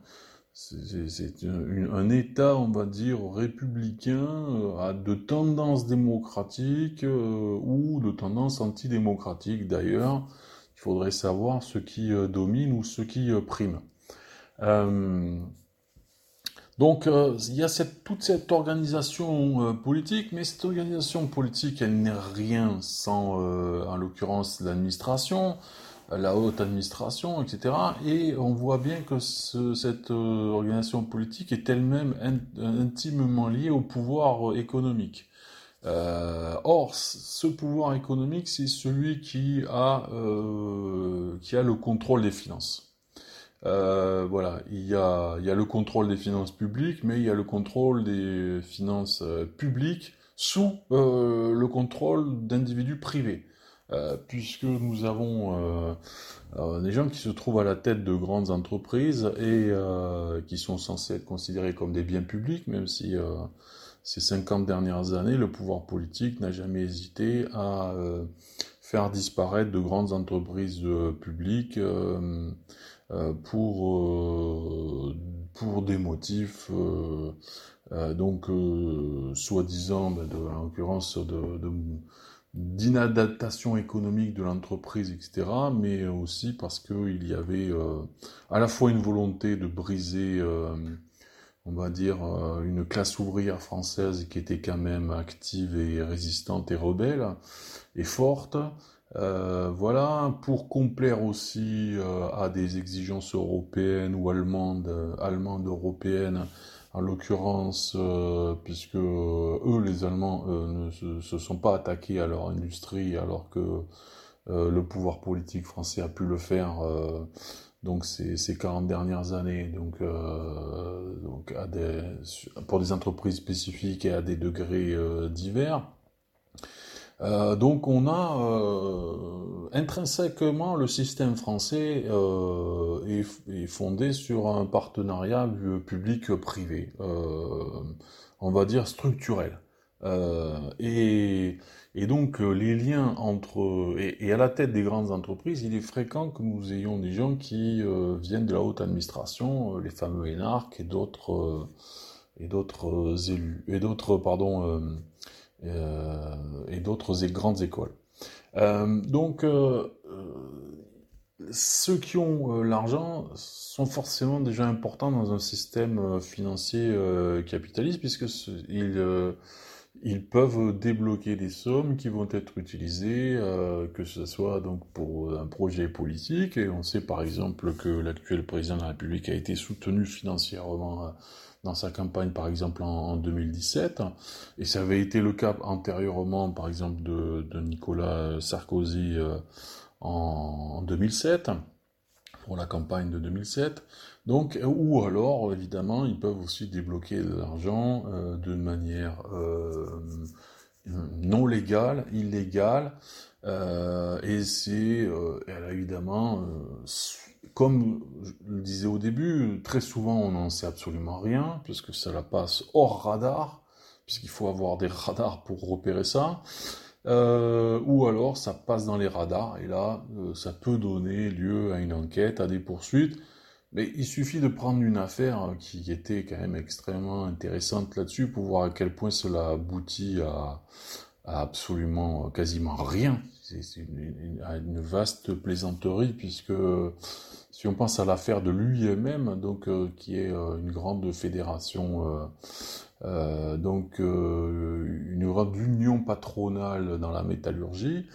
c'est un État, on va dire, républicain, euh, de tendance démocratique ou de tendance antidémocratique d'ailleurs. Il faudrait savoir ce qui euh, domine ou ce qui prime. donc il y a toute cette organisation politique, mais cette organisation politique, elle n'est rien sans, en l'occurrence, l'administration, la haute administration, etc. Et on voit bien que cette euh, organisation politique est elle-même intimement liée au pouvoir économique. Euh, or, ce pouvoir économique, c'est celui qui a, euh, qui a le contrôle des finances. voilà, il y, a, il y a le contrôle des finances publiques, mais il y a le contrôle des finances publiques sous le contrôle d'individus privés. Euh, puisque nous avons euh, euh, des gens qui se trouvent à la tête de grandes entreprises et qui sont censés être considérés comme des biens publics, même si ces 50 dernières années, le pouvoir politique n'a jamais hésité à faire disparaître de grandes entreprises publiques pour, pour des motifs donc soi-disant, ben, en l'occurrence de d'inadaptation économique de l'entreprise, etc., mais aussi parce qu'il y avait euh, à la fois une volonté de briser, euh, on va dire, euh, une classe ouvrière française qui était quand même active et résistante et rebelle et forte, voilà, pour complaire aussi à des exigences européennes ou allemandes, allemandes européennes, en l'occurrence, euh, puisque euh, eux, les Allemands, euh, ne se, sont pas attaqués à leur industrie, alors que le pouvoir politique français a pu le faire donc ces, ces 40 dernières années, donc, pour des entreprises spécifiques et à des degrés divers. Euh, donc on a euh, intrinsèquement le système français euh, est, fondé sur un partenariat public-privé, on va dire structurel. Et, et, donc les liens entre et, et, à la tête des grandes entreprises, il est fréquent que nous ayons des gens qui viennent de la haute administration, les fameux énarques et d'autres et d'autres élus et d'autres pardon euh, et d'autres grandes écoles. Euh, donc, euh, ceux qui ont l'argent sont forcément déjà importants dans un système financier capitaliste puisqu'ils ils peuvent débloquer des sommes qui vont être utilisées, que ce soit donc pour un projet politique. Et on sait par exemple que l'actuel président de la République a été soutenu financièrement dans sa campagne, par exemple, en, 2017. Et ça avait été le cas antérieurement, par exemple, de, Nicolas Sarkozy euh, en, 2007, pour la campagne de 2007. Donc, ou alors, évidemment, ils peuvent aussi débloquer de l'argent euh, de manière euh, non légale, illégale. et c'est, évidemment comme je le disais au début, très souvent on n'en sait absolument rien, puisque ça la passe hors radar, puisqu'il faut avoir des radars pour repérer ça, euh, ou alors ça passe dans les radars, et là euh, ça peut donner lieu à une enquête, à des poursuites, mais il suffit de prendre une affaire qui était quand même extrêmement intéressante là-dessus pour voir à quel point cela aboutit à, absolument quasiment rien. C'est une, vaste plaisanterie puisque si on pense à l'affaire de l'UIMM, donc euh, qui est euh, une grande fédération, euh, donc une grande union patronale dans la métallurgie,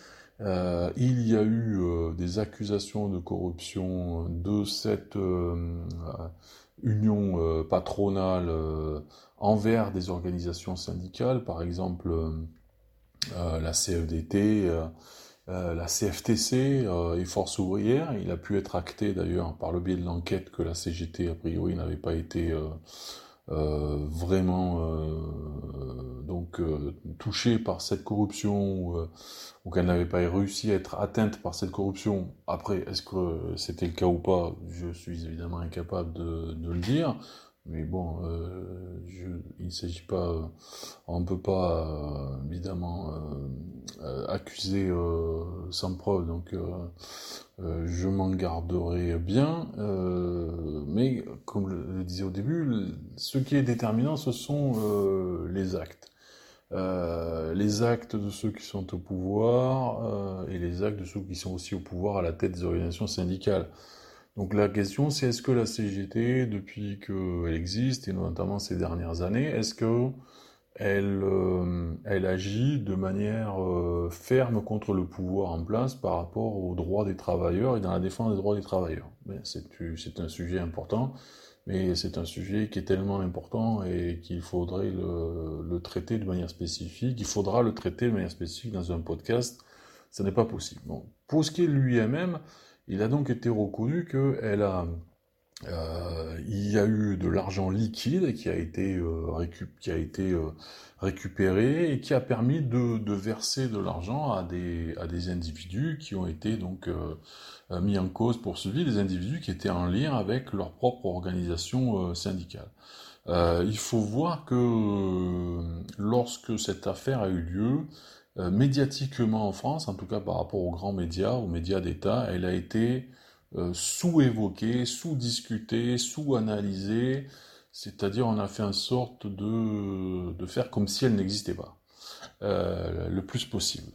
il y a eu des accusations de corruption de cette union patronale envers des organisations syndicales, par exemple la CFDT euh, la CFTC euh, et Force ouvrière. Il a pu être acté d'ailleurs par le biais de l'enquête que la CGT a priori n'avait pas été euh, vraiment donc touchée par cette corruption ou, qu'elle n'avait pas réussi à être atteinte par cette corruption. Après, est-ce que c'était le cas ou pas? Je suis évidemment incapable de le dire. Mais bon, euh, il ne s'agit pas, on ne peut pas évidemment accusé sans preuve, donc je m'en garderai bien. mais comme je le disais au début, ce qui est déterminant, ce sont les actes. les actes de ceux qui sont au pouvoir et les actes de ceux qui sont aussi au pouvoir à la tête des organisations syndicales. Donc la question c'est est-ce que la CGT, depuis qu'elle existe, et notamment ces dernières années, est-ce que elle, euh, elle agit de manière euh, ferme contre le pouvoir en place par rapport aux droits des travailleurs et dans la défense des droits des travailleurs? C'est un sujet important, mais c'est un sujet qui est tellement important et qu'il faudrait le, traiter de manière spécifique. Il faudra le traiter de manière spécifique dans un podcast. Ce n'est pas possible. Pour ce qui est de lui-même, il a donc été reconnu qu'il a, euh, il y a eu de l'argent liquide qui a été, euh, euh, récupéré et qui a permis de, verser de l'argent à des, à des individus qui ont été donc mis en cause, poursuivis, des individus qui étaient en lien avec leur propre organisation syndicale. il faut voir que lorsque cette affaire a eu lieu, euh, médiatiquement en France, en tout cas par rapport aux grands médias, aux médias d'État, elle a été euh, sous-évoquée, sous-discutée, sous-analysée, c'est-à-dire on a fait en sorte de, faire comme si elle n'existait pas. Euh, le plus possible.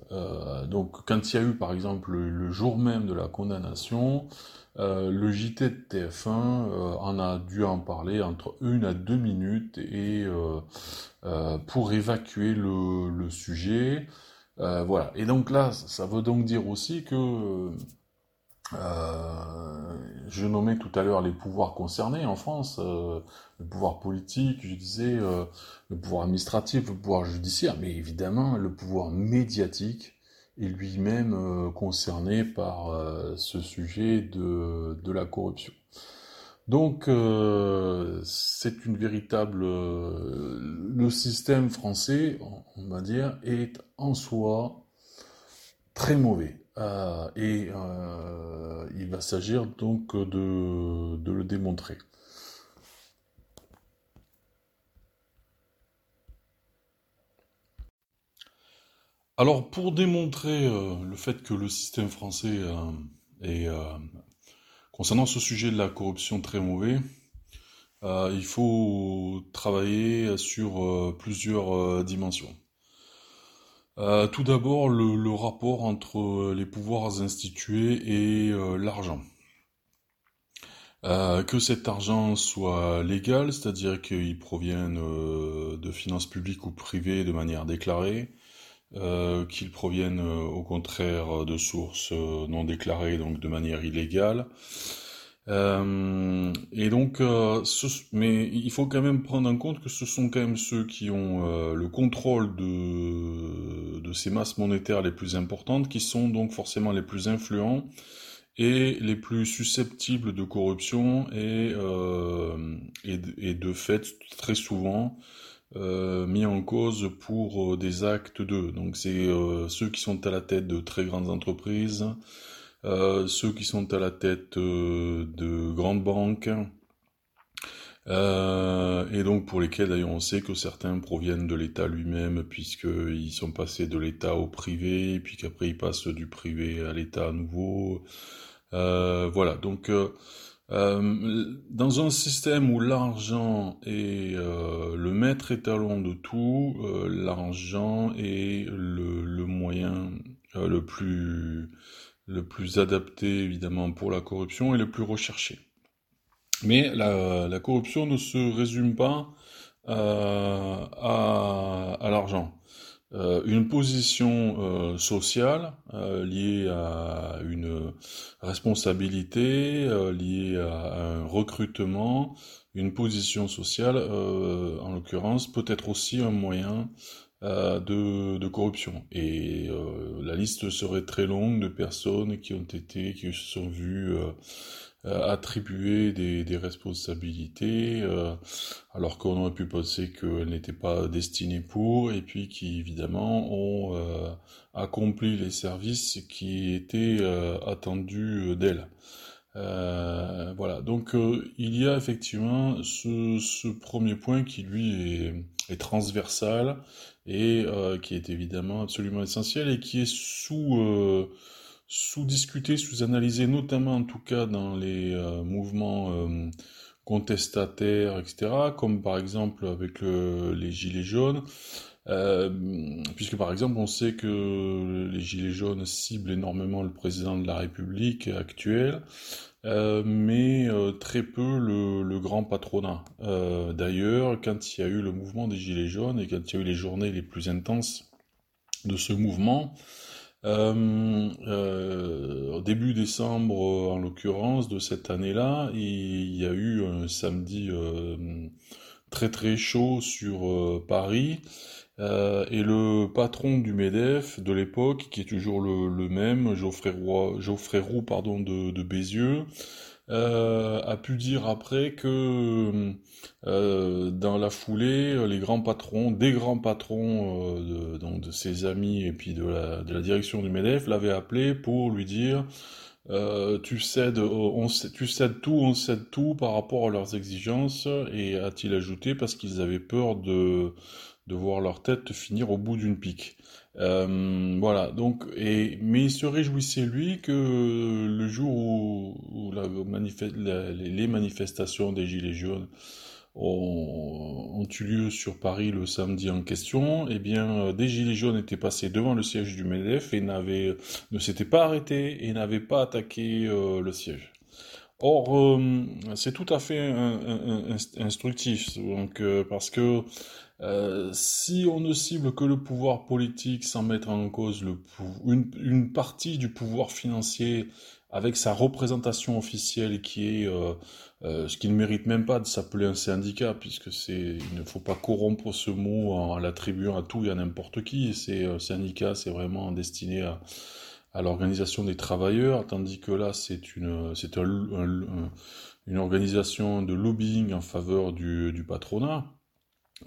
donc quand il y a eu par exemple le, jour même de la condamnation, le JT de TF1 en a dû en parler entre une à deux minutes et pour évacuer le sujet. Euh, voilà. Et donc là, ça veut donc dire aussi que euh, je nommais tout à l'heure les pouvoirs concernés en France, euh, le pouvoir politique, je disais le pouvoir administratif, le pouvoir judiciaire, mais évidemment le pouvoir médiatique est lui-même concerné par ce sujet de, de la corruption. Donc, euh, c'est une véritable. Euh, le système français, on va dire, est en soi très mauvais. Euh, et il va s'agir donc de, de, le démontrer. Alors, pour démontrer le fait que le système français est Concernant ce sujet de la corruption très mauvais, euh, il faut travailler sur euh, plusieurs euh, dimensions. tout d'abord, le, rapport entre les pouvoirs institués et l'argent. que cet argent soit légal, c'est-à-dire qu'il provienne de finances publiques ou privées de manière déclarée, qu'il provienne au contraire de sources non déclarées, donc de manière illégale, euh, et donc, euh, mais il faut quand même prendre en compte que ce sont quand même ceux qui ont euh, le contrôle de, de ces masses monétaires les plus importantes, qui sont donc forcément les plus influents et les plus susceptibles de corruption et, et, et, de fait très souvent mis en cause pour des actes d'eux. Donc c'est ceux qui sont à la tête de très grandes entreprises, euh, ceux qui sont à la tête euh, de grandes banques, euh, et donc pour lesquels d'ailleurs on sait que certains proviennent de l'État lui-même, puisqu'ils sont passés de l'État au privé, puis qu'après ils passent du privé à l'État à nouveau. voilà, donc dans un système où l'argent est le maître étalon de tout, l'argent est le moyen le plus le plus adapté évidemment pour la corruption et le plus recherché. Mais la, corruption ne se résume pas euh, à, l'argent. Euh, une position euh, sociale liée à une responsabilité, liée à un recrutement, une position sociale, en l'occurrence, peut être aussi un moyen euh, de, corruption. Et euh, la liste serait très longue de personnes qui ont été, qui se sont vues euh, attribuer des, responsabilités, alors qu'on aurait pu penser qu'elles n'étaient pas destinées pour, et puis qui évidemment ont accompli les services qui étaient attendus d'elles. voilà, donc il y a effectivement ce, ce, premier point qui lui est est transversale et qui est évidemment absolument essentielle et qui est sous sous discuté, sous analysé, notamment en tout cas dans les mouvements contestataires, etc., comme par exemple avec les Gilets jaunes, euh, puisque par exemple on sait que les Gilets jaunes ciblent énormément le président de la République actuel, euh, mais euh, très peu le grand patronat. D'ailleurs, quand il y a eu le mouvement des Gilets jaunes et quand il y a eu les journées les plus intenses de ce mouvement, euh, euh, début décembre, en l'occurrence, de cette année-là, il y a eu un samedi euh, très très chaud sur Paris. et le patron du MEDEF de l'époque, qui est toujours le, même, Geoffrey Roux, Geoffrey Roux pardon, de, de Bézieux, euh, a pu dire après que euh, dans la foulée, les grands patrons, des grands patrons euh, de, donc de ses amis et puis de la, de la direction du MEDEF l'avaient appelé pour lui dire euh, tu cèdes, tu cèdes tout, on cède tout par rapport à leurs exigences et a-t-il ajouté parce qu'ils avaient peur de de voir leur tête finir au bout d'une pique. Euh, voilà, donc, et, mais il se réjouissait lui que le jour où, les manifestations des Gilets jaunes ont, eu lieu sur Paris le samedi en question, eh bien, des Gilets jaunes étaient passés devant le siège du MEDEF et ne s'étaient pas arrêtés et n'avaient pas attaqué euh, le siège. Or, euh, c'est tout à fait instructif, donc, parce que euh, si on ne cible que le pouvoir politique sans mettre en cause le une, une, partie du pouvoir financier avec sa représentation officielle qui est euh, euh, ce qui ne mérite même pas de s'appeler un syndicat puisque c'est il ne faut pas corrompre ce mot en, l'attribuant à tout et à n'importe qui. C'est syndicat c'est vraiment destiné à, à l'organisation des travailleurs tandis que là c'est une c'est une organisation de lobbying en faveur du, du patronat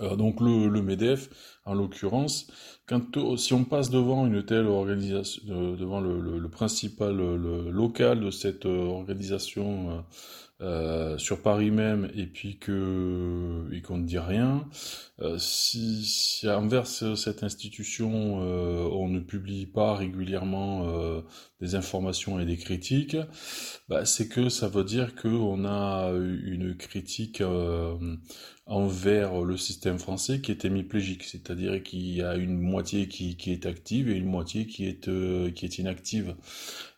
euh, donc le, le, MEDEF, en l'occurrence, euh, si on passe devant une telle organisation, euh, devant le, principal local de cette organisation sur Paris même, et puis qu'on ne dit rien, si, si envers cette institution on ne publie pas régulièrement des informations et des critiques, bah, c'est que ça veut dire qu'on a une critique envers le système français qui est hémiplégique, c'est-à-dire qu'il y a une moitié qui, qui, est active et une moitié qui est, euh, qui est inactive.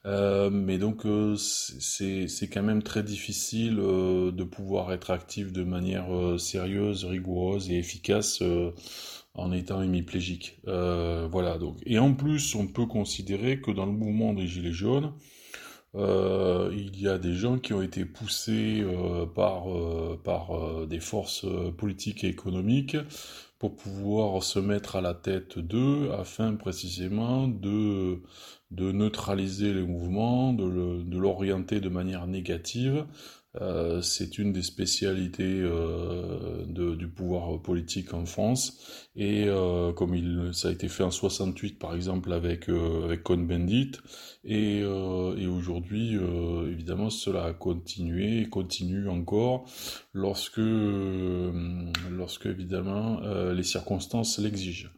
Euh, mais donc euh, c'est quand même très difficile euh, de pouvoir être actif de manière sérieuse, rigoureuse et efficace en étant hémiplégique. voilà donc. Et en plus, on peut considérer que dans le mouvement des Gilets jaunes, euh, il y a des gens qui ont été poussés euh, par, euh, par des forces politiques et économiques pour pouvoir se mettre à la tête d'eux afin précisément de, de neutraliser les mouvements, de l'orienter de, de manière négative euh, c'est une des spécialités euh, du pouvoir politique en France et euh, comme ça a été fait en 68 par exemple avec avec Cohn-Bendit et, et aujourd'hui évidemment cela a continué et continue encore lorsque lorsque évidemment les circonstances l'exigent.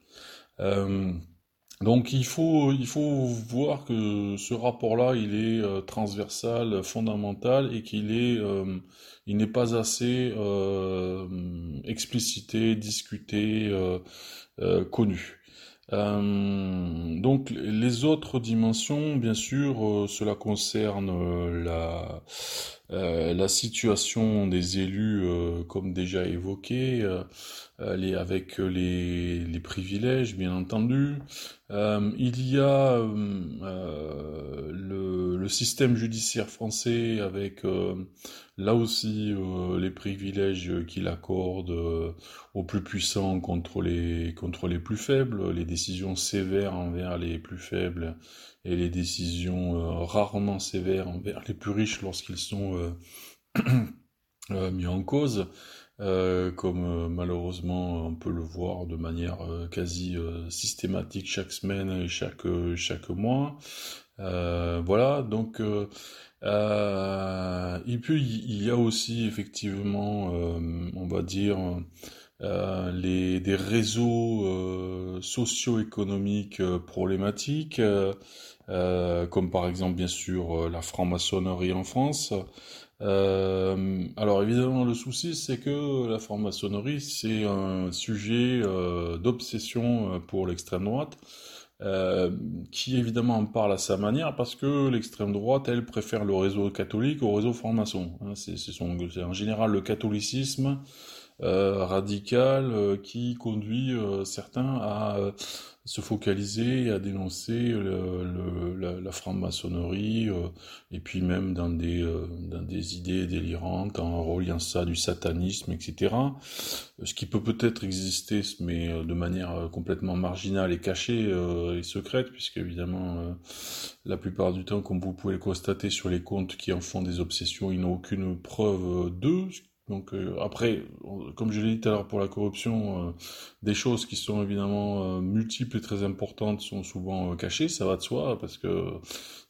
Donc il faut, il faut voir que ce rapport-là, il est euh, transversal, fondamental, et qu'il est, euh, il n'est pas assez euh, explicité, discuté, connu. donc les autres dimensions, bien sûr, cela concerne la, la situation des élus, comme déjà évoqué, les, avec les, privilèges, bien entendu, euh, il y a euh, le, le, système judiciaire français avec euh, là aussi les privilèges qu'il accorde aux plus puissants contre les, contre les plus faibles, les décisions sévères envers les plus faibles et les décisions rarement sévères envers les plus riches lorsqu'ils sont mis en cause. Euh, comme euh, malheureusement on peut le voir de manière euh, quasi systématique chaque semaine et chaque chaque mois. voilà, donc et puis il y a aussi effectivement, on va dire, les, des réseaux socio-économiques problématiques, comme par exemple bien sûr la franc-maçonnerie en France. alors évidemment le souci c'est que la franc-maçonnerie c'est un sujet d'obsession pour l'extrême droite. Euh, qui évidemment en parle à sa manière parce que l'extrême droite, elle, préfère le réseau catholique au réseau franc-maçon. Hein, c'est en général le catholicisme euh, radical euh, qui conduit certains à se focaliser à dénoncer la, franc-maçonnerie euh, et puis même dans des, euh, idées délirantes en reliant ça du satanisme, etc. Ce qui peut peut-être exister, mais euh, de manière complètement marginale et cachée et secrète, puisque évidemment, la plupart du temps, comme vous pouvez le constater sur les comptes qui en font des obsessions, ils n'ont aucune preuve d'eux, donc euh, après, comme je l'ai dit tout à l'heure pour la corruption, euh, des choses qui sont évidemment euh, multiples et très importantes sont souvent cachées, ça va de soi, parce que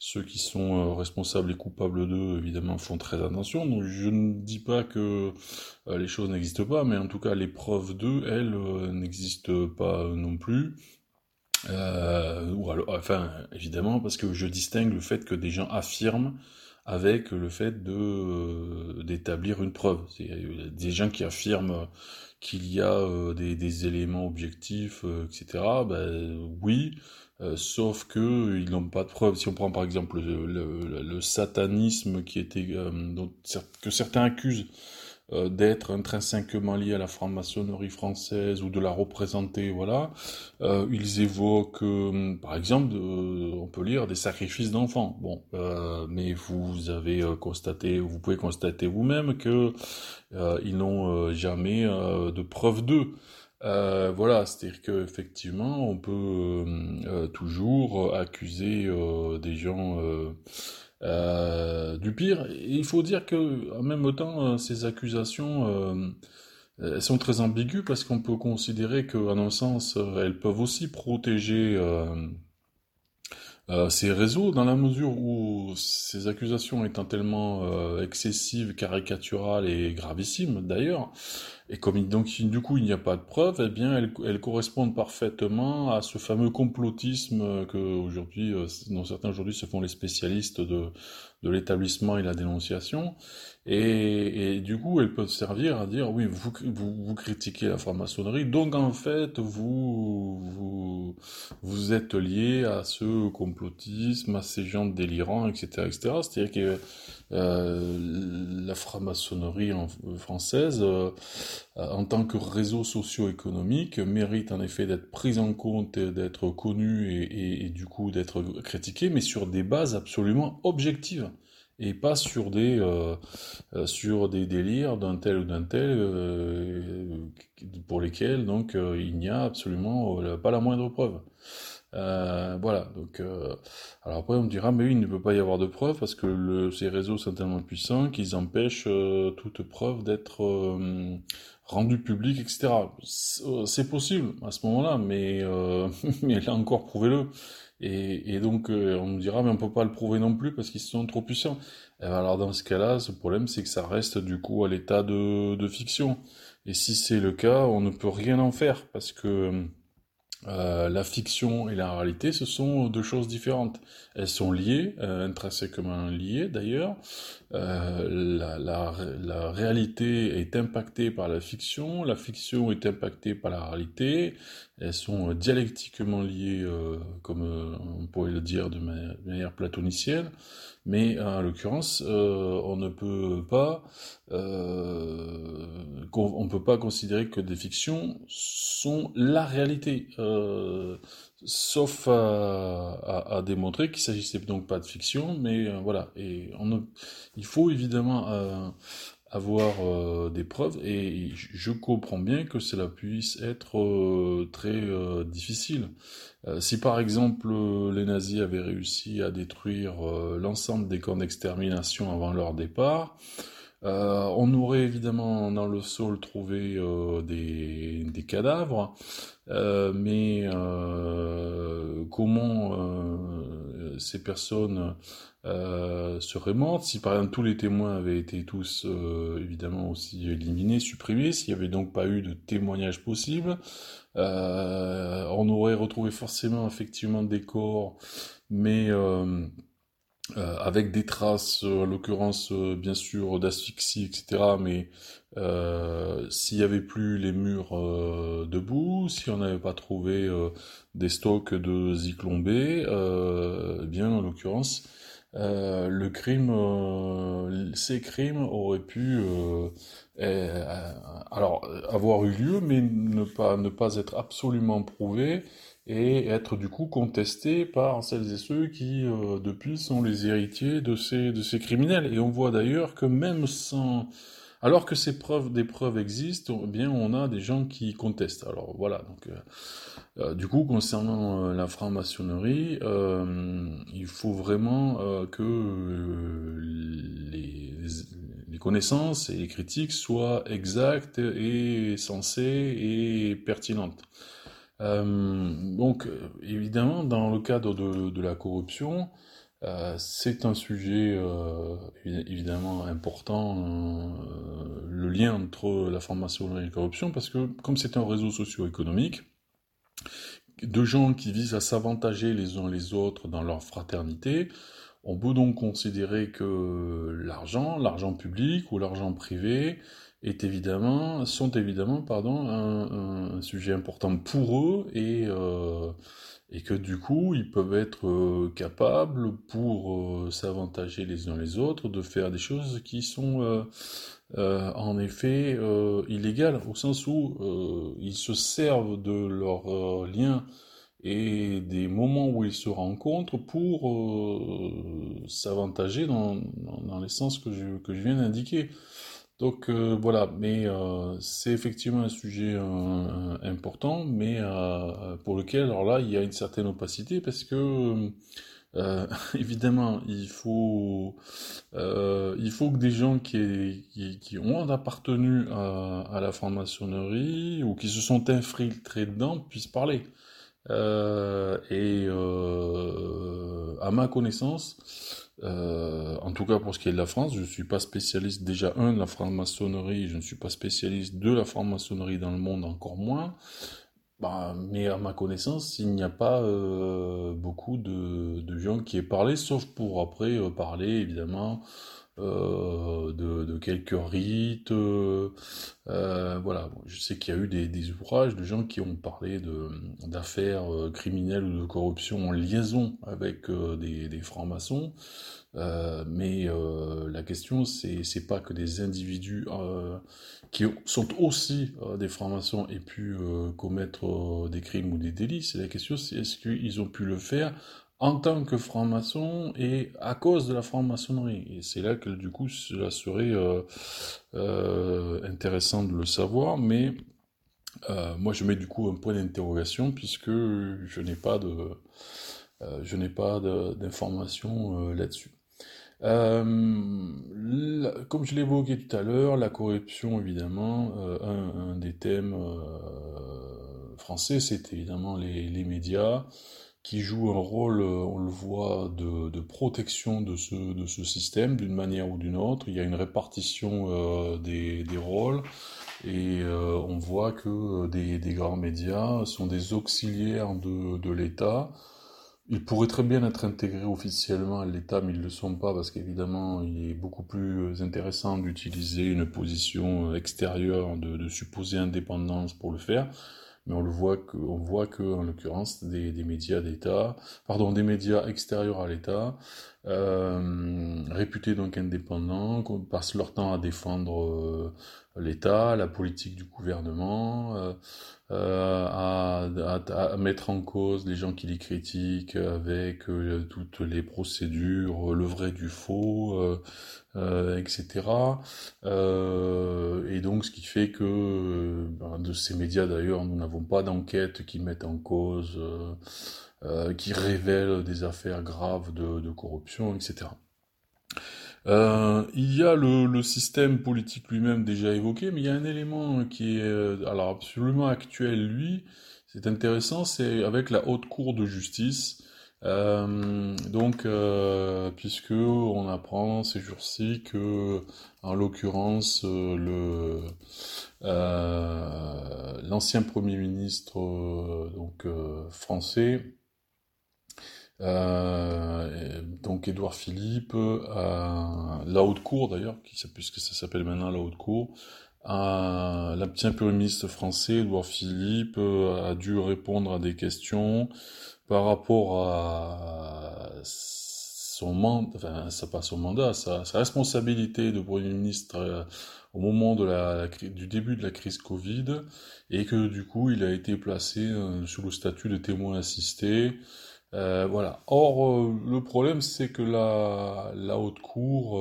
ceux qui sont responsables et coupables d'eux, évidemment, font très attention. Donc je ne dis pas que les choses n'existent pas, mais en tout cas les preuves d'eux, elles, n'existent pas non plus. enfin, évidemment, parce que je distingue le fait que des gens affirment avec le fait de euh, d'établir une preuve. C'est des gens qui affirment qu'il y a euh, des, des, éléments objectifs, euh, etc. Ben, oui, sauf que ils n'ont pas de preuve. Si on prend par exemple le, le, le satanisme qui était dont, que certains accusent euh, d'être intrinsèquement lié à la franc-maçonnerie française ou de la représenter, voilà. Euh, ils évoquent, euh, par exemple, on peut lire des sacrifices d'enfants. Bon, mais vous avez constaté, vous pouvez constater vous-même que ils n'ont jamais de preuve d'eux. voilà, c'est-à-dire qu'effectivement, on peut toujours accuser des gens euh, du pire. il faut dire que, en même temps, euh, ces accusations, euh, elles sont très ambiguës parce qu'on peut considérer qu'en un sens, elles peuvent aussi protéger ces réseaux dans la mesure où ces accusations étant tellement excessives, caricaturales et gravissimes d'ailleurs, et comme donc du coup il n'y a pas de preuves, eh bien elles, correspondent parfaitement à ce fameux complotisme que aujourd'hui, euh, dont certains aujourd'hui se font les spécialistes de, de l'établissement et la dénonciation. Et, du coup, elles peuvent servir à dire oui, vous, vous, critiquez la franc-maçonnerie, donc en fait, vous, vous, êtes lié à ce complotisme, à ces gens délirants, etc.. C'est-à-dire que euh, la franc-maçonnerie française, euh, en tant que réseau socio-économique, mérite en effet d'être prise en compte, d'être connue et du coup d'être critiquée, mais sur des bases absolument objectives et pas sur des euh, euh, sur des délires d'un tel ou d'un tel euh, pour lesquels donc il n'y a absolument pas la moindre preuve. Voilà, donc alors après on me dira mais oui il ne peut pas y avoir de preuves parce que le, ces réseaux sont tellement puissants qu'ils empêchent toute preuve d'être rendue publique, etc. C'est possible à ce moment-là, mais mais là encore prouvez-le. Et, donc euh, on nous dira mais on peut pas le prouver non plus parce qu'ils sont trop puissants. Et ben, alors dans ce cas-là, ce problème c'est que ça reste du coup à l'état de, de fiction. Et si c'est le cas, on ne peut rien en faire parce que euh, la fiction et la réalité, ce sont deux choses différentes. Elles sont liées, euh, intrinsèquement liées d'ailleurs. Euh, la, réalité est impactée par la fiction, la fiction est impactée par la réalité. Elles sont dialectiquement liées, comme on pourrait le dire de manière platonicienne. Mais en l'occurrence, on ne peut pas euh, on peut pas considérer que des fictions sont la réalité, euh, sauf à, démontrer qu'il s'agissait donc pas de fiction, mais euh, voilà. Et on, il faut évidemment euh, avoir des preuves, et je comprends bien que cela puisse être très difficile. si par exemple les nazis avaient réussi à détruire l'ensemble des camps d'extermination avant leur départ, euh, on aurait évidemment dans le sol trouvé euh, des, cadavres, euh, mais comment ces personnes seraient mortes, si par exemple tous les témoins avaient été tous évidemment aussi éliminés, supprimés, s'il n'y avait donc pas eu de témoignages possibles, on aurait retrouvé forcément effectivement des corps, mais euh, avec des traces, euh, en l'occurrence euh, bien sûr d'asphyxie, etc. Mais s'il n'y avait plus les murs debout, si on n'avait pas trouvé des stocks de zyklon eh bien en l'occurrence, le crime, ces crimes auraient pu eh, alors avoir eu lieu, mais ne pas ne pas être absolument prouvés et être du coup contesté par celles et ceux qui euh, depuis sont les héritiers de ces de ces criminels. Et on voit d'ailleurs que même sans alors que ces preuves des preuves existent eh bien on a des gens qui contestent. Alors voilà donc euh, euh, du coup concernant la franc-maçonnerie il faut vraiment que les, les connaissances et les critiques soient exactes et sensées et pertinentes. euh, donc, évidemment, dans le cadre de, la corruption, euh, c'est un sujet euh, évidemment important, le lien entre la formation et la corruption, parce que comme c'est un réseau socio-économique, de gens qui visent à s'avantager les uns les autres dans leur fraternité, on peut donc considérer que l'argent, l'argent public ou l'argent privé, sont évidemment un, sujet important pour eux et, euh, et que du coup ils peuvent être euh, capables pour euh, s'avantager les uns les autres de faire des choses qui sont en effet illégales au sens où ils se servent de leurs liens et des moments où ils se rencontrent pour s'avantager dans, dans, les sens que je, que je viens d'indiquer. Donc euh, voilà, mais euh, c'est effectivement un sujet euh, important, mais pour lequel, alors là, il y a une certaine opacité parce que évidemment, il faut, il faut que des gens qui, ont appartenu à, la franc-maçonnerie ou qui se sont infiltrés dedans puissent parler. et à ma connaissance, euh, en tout cas pour ce qui est de la France, je ne suis pas spécialiste déjà un de la franc-maçonnerie, je ne suis pas spécialiste de la franc-maçonnerie dans le monde encore moins. Bah, mais à ma connaissance, il n'y a pas euh, beaucoup de, de, gens qui aient parlé, sauf pour après euh, parler évidemment euh, de, quelques rites. Euh, voilà, je sais qu'il y a eu des, ouvrages de gens qui ont parlé d'affaires criminelles ou de corruption en liaison avec des, francs-maçons. Euh, mais euh, la question, c'est pas que des individus euh, qui sont aussi des francs-maçons aient pu commettre des crimes ou des délits. C'est la question, c'est est-ce qu'ils ont pu le faire en tant que franc-maçon et à cause de la franc-maçonnerie. Et c'est là que du coup, cela serait intéressant de le savoir, mais moi je mets du coup un point d'interrogation puisque je n'ai pas de d'informations là-dessus. Euh, comme je l'évoquais tout à l'heure, la corruption, évidemment, euh, un, des thèmes euh, français, c'est évidemment les, médias qui jouent un rôle, on le voit, de, protection de ce, système d'une manière ou d'une autre. Il y a une répartition des, des, rôles et on voit que des, grands médias sont des auxiliaires de, l'État ils pourraient très bien être intégrés officiellement à l'État, mais ils ne le sont pas parce qu'évidemment, il est beaucoup plus intéressant d'utiliser une position extérieure, de, de supposer indépendance pour le faire. Mais on le voit que, on voit que en l'occurrence des, des médias d'État, pardon, des médias extérieurs à l'État, euh, réputés donc indépendants, passent leur temps à défendre euh, l'État, la politique du gouvernement. Euh, euh, à, à, mettre en cause les gens qui les critiquent avec euh, toutes les procédures, le vrai du faux, etc. et donc ce qui fait que ben, de ces médias d'ailleurs, nous n'avons pas d'enquête qui mettent en cause, qui révèlent des affaires graves de, de corruption, etc. Euh, il y a le, le système politique lui-même déjà évoqué, mais il y a un élément qui est euh, alors absolument actuel, lui, c'est intéressant, c'est avec la haute cour de justice Euh, donc, euh, puisque on apprend ces jours-ci que, en l'occurrence, euh, le euh, l'ancien premier ministre donc français, donc Édouard Philippe, la haute cour d'ailleurs, puisque ça s'appelle maintenant la haute cour, l'ancien premier ministre français Édouard Philippe a dû répondre à des questions par rapport à son mandat, enfin, ça pas son mandat, sa, responsabilité de Premier ministre euh, au moment de la, du début de la crise Covid, et que du coup il a été placé euh, sous le statut de témoin assisté. Euh, voilà. Or, le problème c'est que la, haute cour,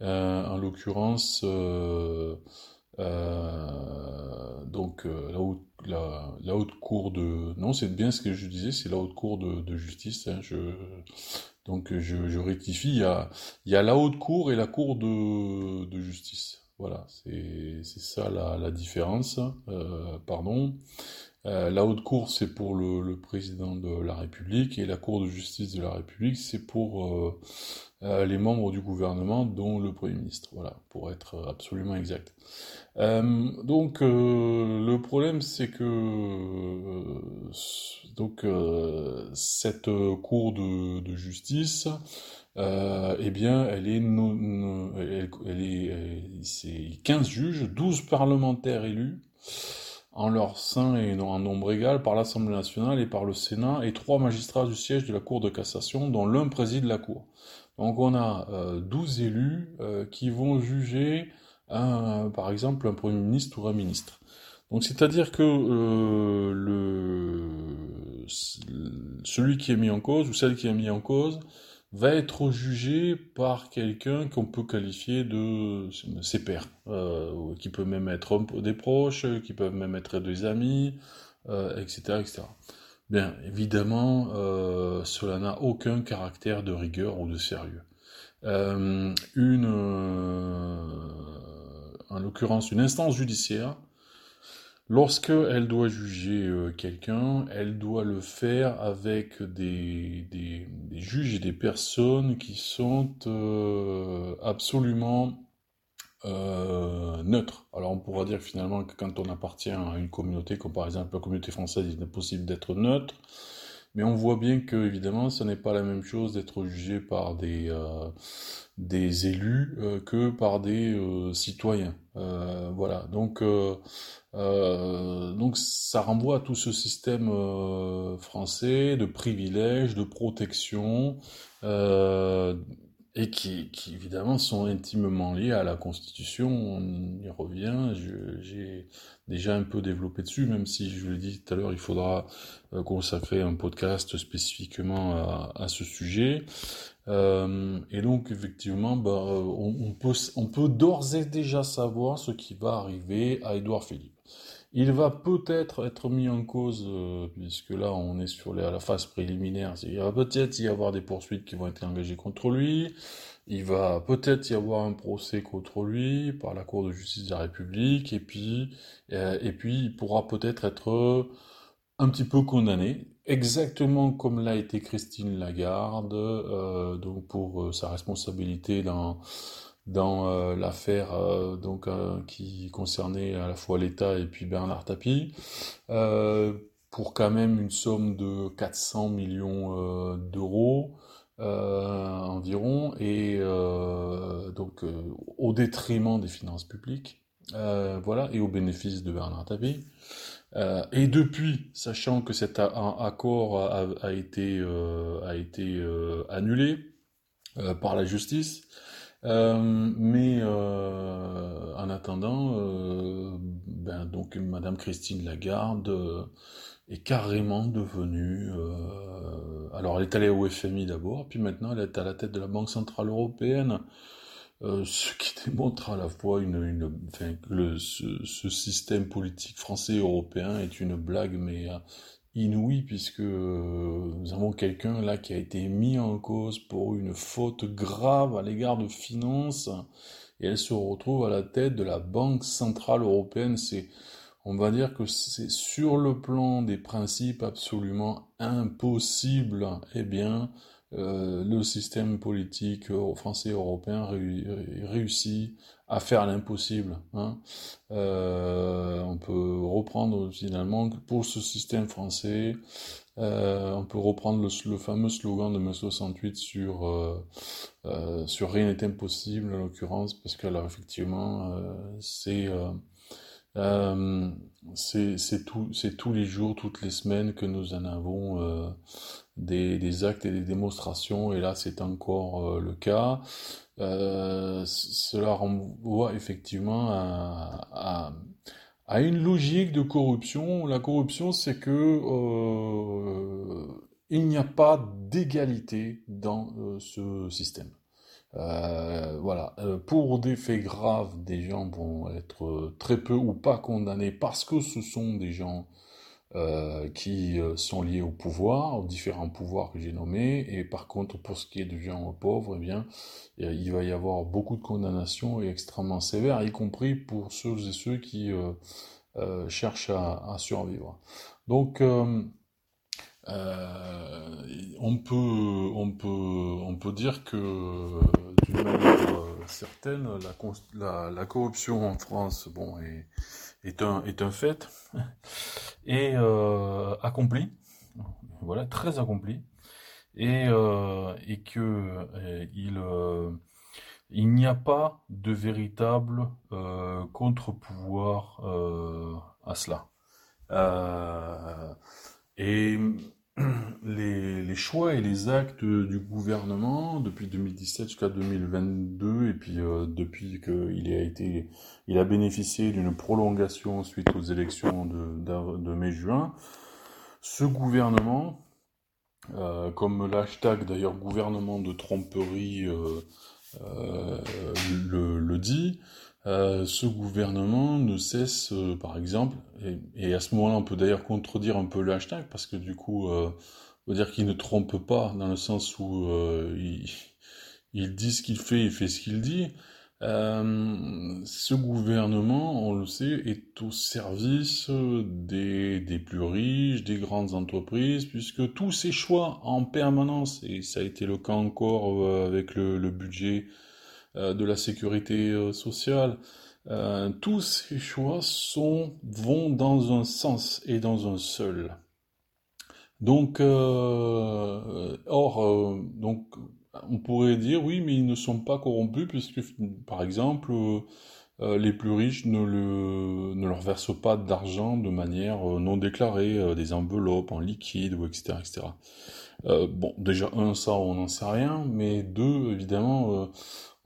en l'occurrence, donc la haute cour de... Non, c'est bien ce que je disais, c'est la haute cour de, justice. Hein. Donc je, rectifie, il y, a, la haute cour et la cour de, justice. Voilà, c'est ça la, la différence. Euh, pardon. Euh, la haute cour, c'est pour le, président de la République et la cour de justice de la République, c'est pour euh, euh, les membres du gouvernement, dont le Premier ministre. Voilà, pour être absolument exact. Donc le problème c'est que cette cour de, de justice eh bien elle est elle, elle, est c'est 15 juges, 12 parlementaires élus en leur sein et en nombre égal par l'Assemblée nationale et par le Sénat et trois magistrats du siège de la Cour de cassation dont l'un préside la Cour. Donc on a 12 élus qui vont juger par exemple, un Premier ministre ou un ministre. Donc c'est-à-dire que euh, celui qui est mis en cause ou celle qui est mis en cause va être jugé par quelqu'un qu'on peut qualifier de ses pairs, euh, qui peut même être des proches, qui peuvent même être des amis, euh, etc., etc. Bien, évidemment, euh, cela n'a aucun caractère de rigueur ou de sérieux. Une en l'occurrence une instance judiciaire, lorsqu'elle doit juger euh, quelqu'un, elle doit le faire avec des, des, juges et des personnes qui sont euh, absolument euh, neutres. Alors on pourra dire finalement que quand on appartient à une communauté, comme par exemple la communauté française, il est possible d'être neutre. Mais on voit bien que, évidemment, ce n'est pas la même chose d'être jugé par des, euh, élus euh, que par des euh, citoyens. voilà. Donc, donc, ça renvoie à tout ce système français de privilèges, de protection, et qui, qui, évidemment sont intimement liés à la Constitution. On y revient. J'ai déjà un peu développé dessus, même si je l'ai dit tout à l'heure, il faudra euh, consacrer un podcast spécifiquement à, ce sujet. Euh, et donc effectivement, bah, on, on, peut, on peut d'ores et déjà savoir ce qui va arriver à Édouard Philippe. Il va peut-être être mis en cause, euh, puisque là on est sur la phase préliminaire, il va peut-être y avoir des poursuites qui vont être engagées contre lui, il va peut-être y avoir un procès contre lui par la Cour de justice de la République, et puis, euh, il pourra peut-être être un petit peu condamné, exactement comme l'a été Christine Lagarde, euh, donc pour sa responsabilité dans dans euh, l'affaire euh, donc euh, qui concernait à la fois l'État et puis Bernard Tapie. Pour quand même une somme de 400 millions d'euros environ. Et donc au détriment des finances publiques voilà et au bénéfice de Bernard Tapie. Et depuis, sachant que cet accord a, été, a été annulé par la justice, mais euh, en attendant, euh, ben donc Madame Christine Lagarde est carrément devenue. alors elle est allée au FMI d'abord, puis maintenant elle est à la tête de la Banque centrale européenne. ce qui démontre à la fois une, une enfin, le, ce, ce, système politique français et européen est une blague, mais inouï puisque euh, nous avons quelqu'un là qui a été mis en cause pour une faute grave à l'égard de finances et elle se retrouve à la tête de la Banque centrale européenne. C'est on va dire que c'est sur le plan des principes absolument impossible, eh bien, euh, le système politique français et européen réussit à faire l'impossible. Hein. Euh, on peut reprendre finalement pour ce système français, euh, on peut reprendre le, fameux slogan de mai 68 sur sur rien n'est impossible en l'occurrence parce que alors effectivement c'est c'est tous les jours, toutes les semaines que nous en avons des, actes et des démonstrations, et là c'est encore euh, le cas. Euh, cela renvoie effectivement à, à, une logique de corruption. La corruption, c'est que euh, il n'y a pas d'égalité dans ce système. Voilà, pour des faits graves, des gens vont être très peu ou pas condamnés parce que ce sont des gens euh, qui euh, sont liés au pouvoir, aux différents pouvoirs que j'ai nommés, et par contre, pour ce qui est du gens pauvres, eh bien, il va y avoir beaucoup de condamnations et extrêmement sévères, y compris pour ceux et ceux qui euh, cherchent à, survivre. Donc, on peut, on peut, on peut dire que d'une manière certaine, la, corruption en France, bon, est un, fait et euh, accompli, voilà, très accompli, et, euh, que euh, il, n'y a pas de véritable contre-pouvoir à cela. Les, choix et les actes du gouvernement depuis 2017 jusqu'à 2022 et puis euh, depuis qu'il a été, il a bénéficié d'une prolongation suite aux élections de, mai-juin, ce gouvernement, euh, comme l'hashtag d'ailleurs gouvernement de tromperie euh, le, dit, euh, ce gouvernement ne cesse, euh, par exemple, et, à ce moment-là, on peut d'ailleurs contredire un peu le hashtag, parce que du coup, euh, on va dire qu'il ne trompe pas, dans le sens où il, dit ce qu'il fait, il fait ce qu'il dit. ce gouvernement, on le sait, est au service des, plus riches, des grandes entreprises, puisque tous ces choix en permanence, et ça a été le cas encore avec le, budget de la sécurité euh, sociale. Euh, tous ces choix vont dans un sens et dans un seul. Donc, or, on pourrait dire oui, mais ils ne sont pas corrompus puisque, par exemple, les plus riches ne leur versent pas d'argent de manière non déclarée, des enveloppes en liquide ou etc. etc. bon, déjà un, ça, on n'en sait rien, mais deux, évidemment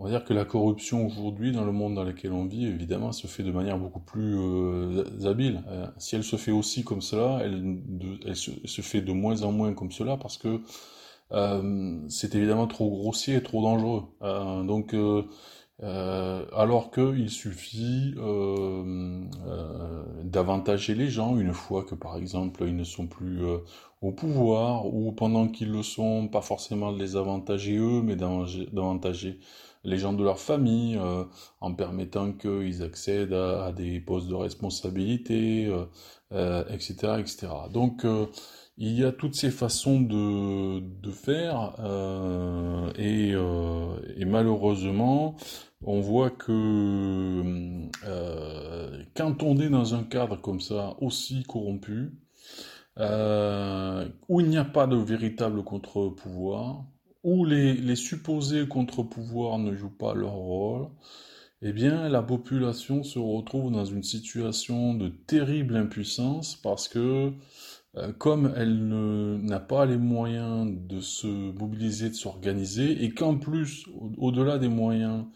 on va dire que la corruption aujourd'hui, dans le monde dans lequel on vit, évidemment, se fait de manière beaucoup plus euh, habile. Euh, si elle se fait aussi comme cela, elle, se, fait de moins en moins comme cela parce que euh, c'est évidemment trop grossier et trop dangereux. donc, alors qu'il suffit d'avantager les gens une fois que, par exemple, ils ne sont plus au pouvoir ou pendant qu'ils le sont, pas forcément de les avantager eux, mais d'avantager les gens de leur famille, euh, en permettant qu'ils accèdent à, des postes de responsabilité, etc., euh, etc. Euh, Donc, il y a toutes ces façons de, faire, et, malheureusement, on voit que quand on est dans un cadre comme ça, aussi corrompu, où il n'y a pas de véritable contre-pouvoir, où les, supposés contre-pouvoirs ne jouent pas leur rôle, eh bien la population se retrouve dans une situation de terrible impuissance parce que euh, comme elle n'a pas les moyens de se mobiliser, de s'organiser, et qu'en plus, au-delà des moyens,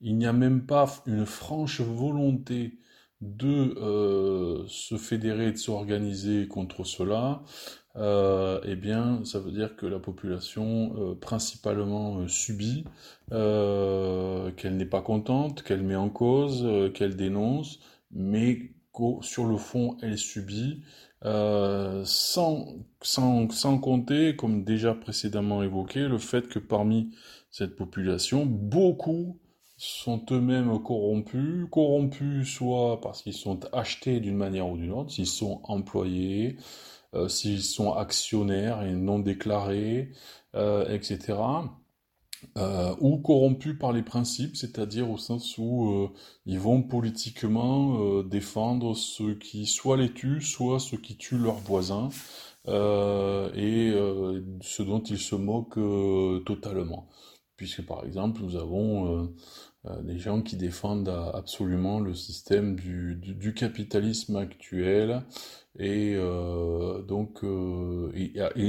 il n'y a même pas une franche volonté de euh, se fédérer, de s'organiser contre cela, euh, eh bien, ça veut dire que la population euh, principalement euh, subit, qu'elle n'est pas contente, qu'elle met en cause, qu'elle dénonce, mais sur le fond, elle subit, sans, sans, sans compter, comme déjà précédemment évoqué, le fait que parmi cette population, beaucoup sont eux-mêmes corrompus, corrompus soit parce qu'ils sont achetés d'une manière ou d'une autre, s'ils sont employés, euh, s'ils sont actionnaires et non déclarés, euh, etc. Euh, ou corrompus par les principes, c'est-à-dire au sens où ils vont politiquement défendre ceux qui soit les tuent, soit ceux qui tuent leurs voisins, et ce dont ils se moquent totalement. Puisque par exemple, nous avons des gens qui défendent absolument le système du, capitalisme actuel et euh, donc euh,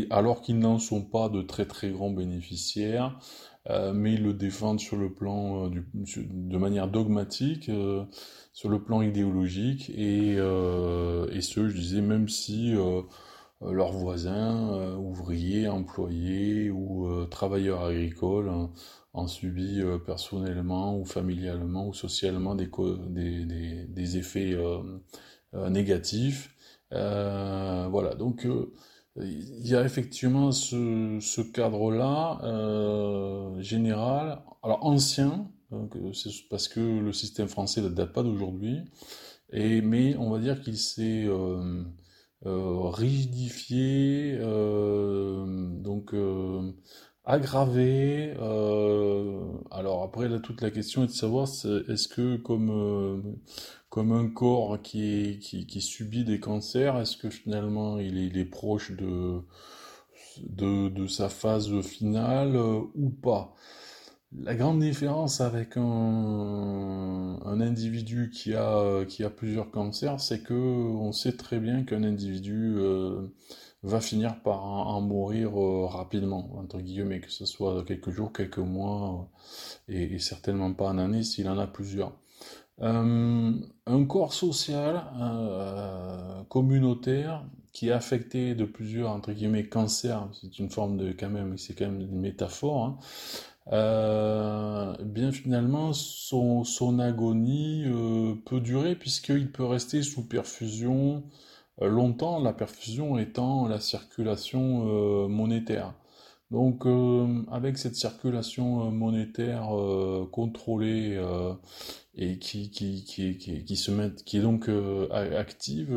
alors qu'ils n'en sont pas de très très grands bénéficiaires mais ils le défendent sur le plan de manière dogmatique sur le plan idéologique et, et ce je disais même si leurs voisins ouvriers employés ou travailleurs agricoles hein, ont subi euh, personnellement ou familialement ou socialement des, des, effets euh, euh, négatifs. Voilà, donc il y a effectivement ce, cadre-là général, alors ancien, c'est parce que le système français ne date pas d'aujourd'hui, et mais on va dire qu'il s'est rigidifié, donc aggravé. Euh, alors après, là, toute la question est de savoir est-ce que comme, euh, comme un corps qui, subit des cancers, est-ce que finalement il est, proche de, sa phase finale euh, ou pas? La grande différence avec un, un individu qui a, plusieurs cancers, c'est que on sait très bien qu'un individu va finir par en, mourir euh, rapidement, entre guillemets, que ce soit quelques jours, quelques mois, euh, et, certainement pas en année s'il en a plusieurs. Euh, un corps social communautaire qui est affecté de plusieurs entre guillemets cancers, c'est une forme de quand même, c'est quand même une métaphore. Hein, bien finalement, son, agonie peut durer puisqu'il peut rester sous perfusion euh, longtemps la perfusion étant la circulation euh, monétaire. Donc euh, avec cette circulation monétaire contrôlée et qui, qui, qui, qui, se met, qui est donc active,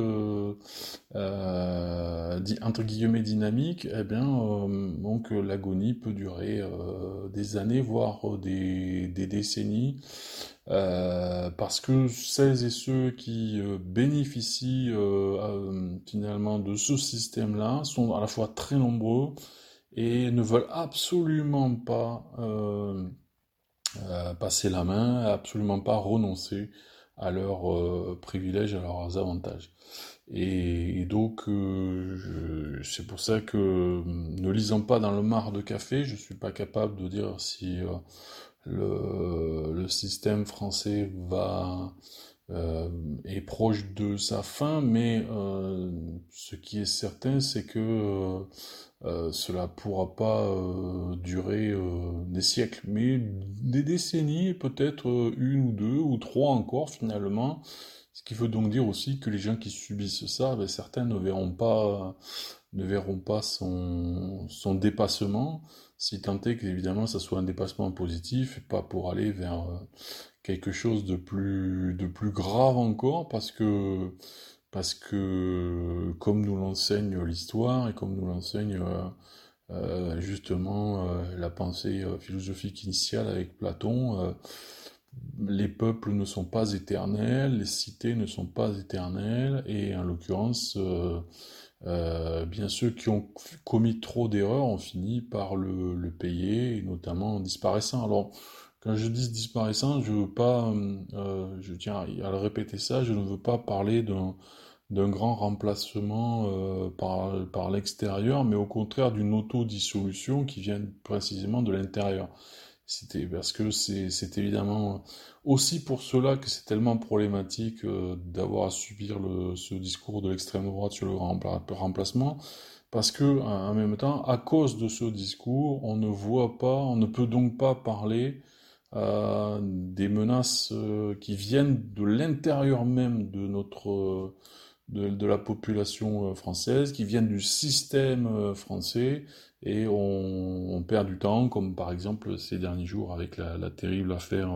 entre guillemets dynamique, eh bien donc l'agonie peut durer des années, voire des, des décennies. Euh, parce que celles et ceux qui euh, bénéficient euh, finalement de ce système-là sont à la fois très nombreux et ne veulent absolument pas passer la main, absolument pas renoncer à leurs privilèges, à leurs avantages. Et, donc, c'est pour ça que, ne lisant pas dans le mar de café, je suis pas capable de dire si le, le système français va euh, est proche de sa fin, mais euh, ce qui est certain, c'est que euh, euh cela pourra pas euh, durer euh, des siècles, mais des décennies, peut-être une ou deux ou trois encore finalement. Ce qui veut donc dire aussi que les gens qui subissent ça, ben, certains ne verront pas, ne verront pas son, dépassement, si tant est qu'évidemment ça soit un dépassement positif, pas pour aller vers quelque chose de plus, de plus grave encore, parce que, parce que comme nous l'enseigne l'histoire et comme nous l'enseigne euh, euh, justement la pensée philosophique initiale avec Platon, les peuples ne sont pas éternels, les cités ne sont pas éternelles, et en l'occurrence, euh, bien ceux qui ont commis trop d'erreurs ont fini par le, payer, et notamment en disparaissant. Alors, quand je dis disparaissant, je veux pas, euh, je tiens à le répéter ça, je ne veux pas parler d'un d'un grand remplacement euh, par, par l'extérieur, mais au contraire d'une autodissolution qui vient précisément de l'intérieur. C'était parce que c'est évidemment aussi pour cela que c'est tellement problématique euh, d'avoir à subir le, ce discours de l'extrême droite sur le remplacement, parce que en même temps, à cause de ce discours, on ne voit pas, on ne peut donc pas parler euh, des menaces qui viennent de l'intérieur même de notre de, la population française, qui viennent du système français, et on, perd du temps, comme par exemple ces derniers jours avec la, terrible affaire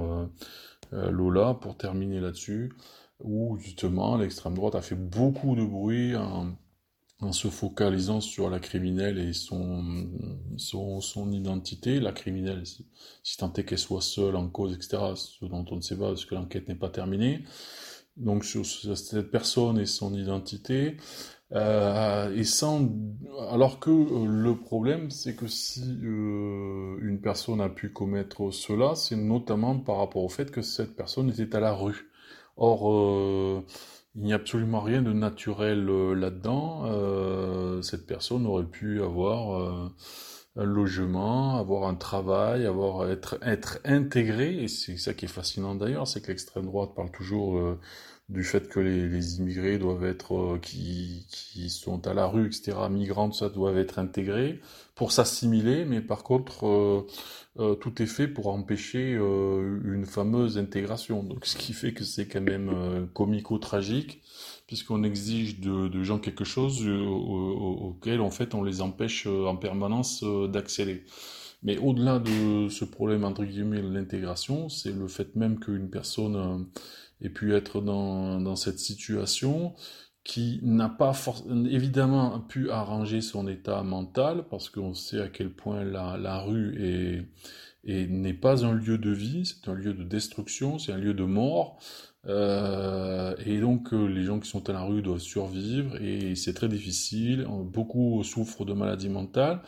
Lola, pour terminer là-dessus, où justement l'extrême droite a fait beaucoup de bruit en en se focalisant sur la criminelle et son, son, son identité, la criminelle, si, si tant est qu'elle soit seule en cause, etc., ce dont on ne sait pas parce que l'enquête n'est pas terminée, donc sur cette personne et son identité, euh, et sans, alors que euh, le problème, c'est que si euh, une personne a pu commettre cela, c'est notamment par rapport au fait que cette personne était à la rue. Or, euh, il n'y a absolument rien de naturel euh, là-dedans. Cette personne aurait pu avoir un logement, avoir un travail, avoir être être intégré. Et c'est ça qui est fascinant d'ailleurs, c'est que l'extrême droite parle toujours du fait que les, les immigrés doivent être qui qui sont à la rue, etc. Migrants, ça doivent être intégrés pour s'assimiler. Mais par contre, tout est fait pour empêcher une fameuse intégration. Donc, ce qui fait que c'est quand même comico-tragique puisqu'on exige de, gens quelque chose euh, auquel en fait on les empêche euh, en permanence euh, d'accéder. Mais au-delà de ce problème entre guillemets de l'intégration, c'est le fait même qu'une personne ait pu être dans, dans cette situation qui n'a pas évidemment pu arranger son état mental parce qu'on sait à quel point la, la rue est, et n'est pas un lieu de vie, c'est un lieu de destruction, c'est un lieu de mort. Euh, et donc euh, les gens qui sont à la rue doivent survivre et c'est très difficile. Beaucoup souffrent de maladies mentales.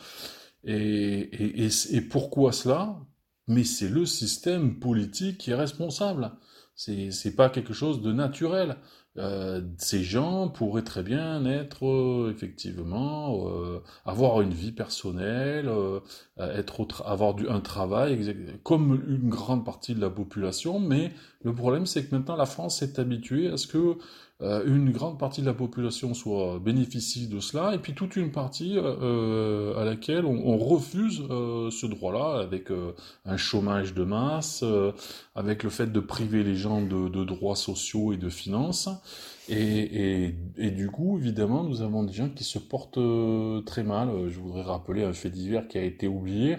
Et, et, et pourquoi cela? Mais c'est le système politique qui est responsable. C'est, pas quelque chose de naturel. Euh, ces gens pourraient très bien être euh, effectivement euh, avoir une vie personnelle, être avoir du, un travail comme une grande partie de la population, mais le problème c'est que maintenant la France est habituée à ce que une grande partie de la population soit bénéficie de cela, et puis toute une partie à laquelle on, refuse ce droit-là, avec un chômage de masse, avec le fait de priver les gens de, droits sociaux et de finances. Et, du coup, évidemment, nous avons des gens qui se portent très mal. Je voudrais rappeler un fait divers qui a été oublié,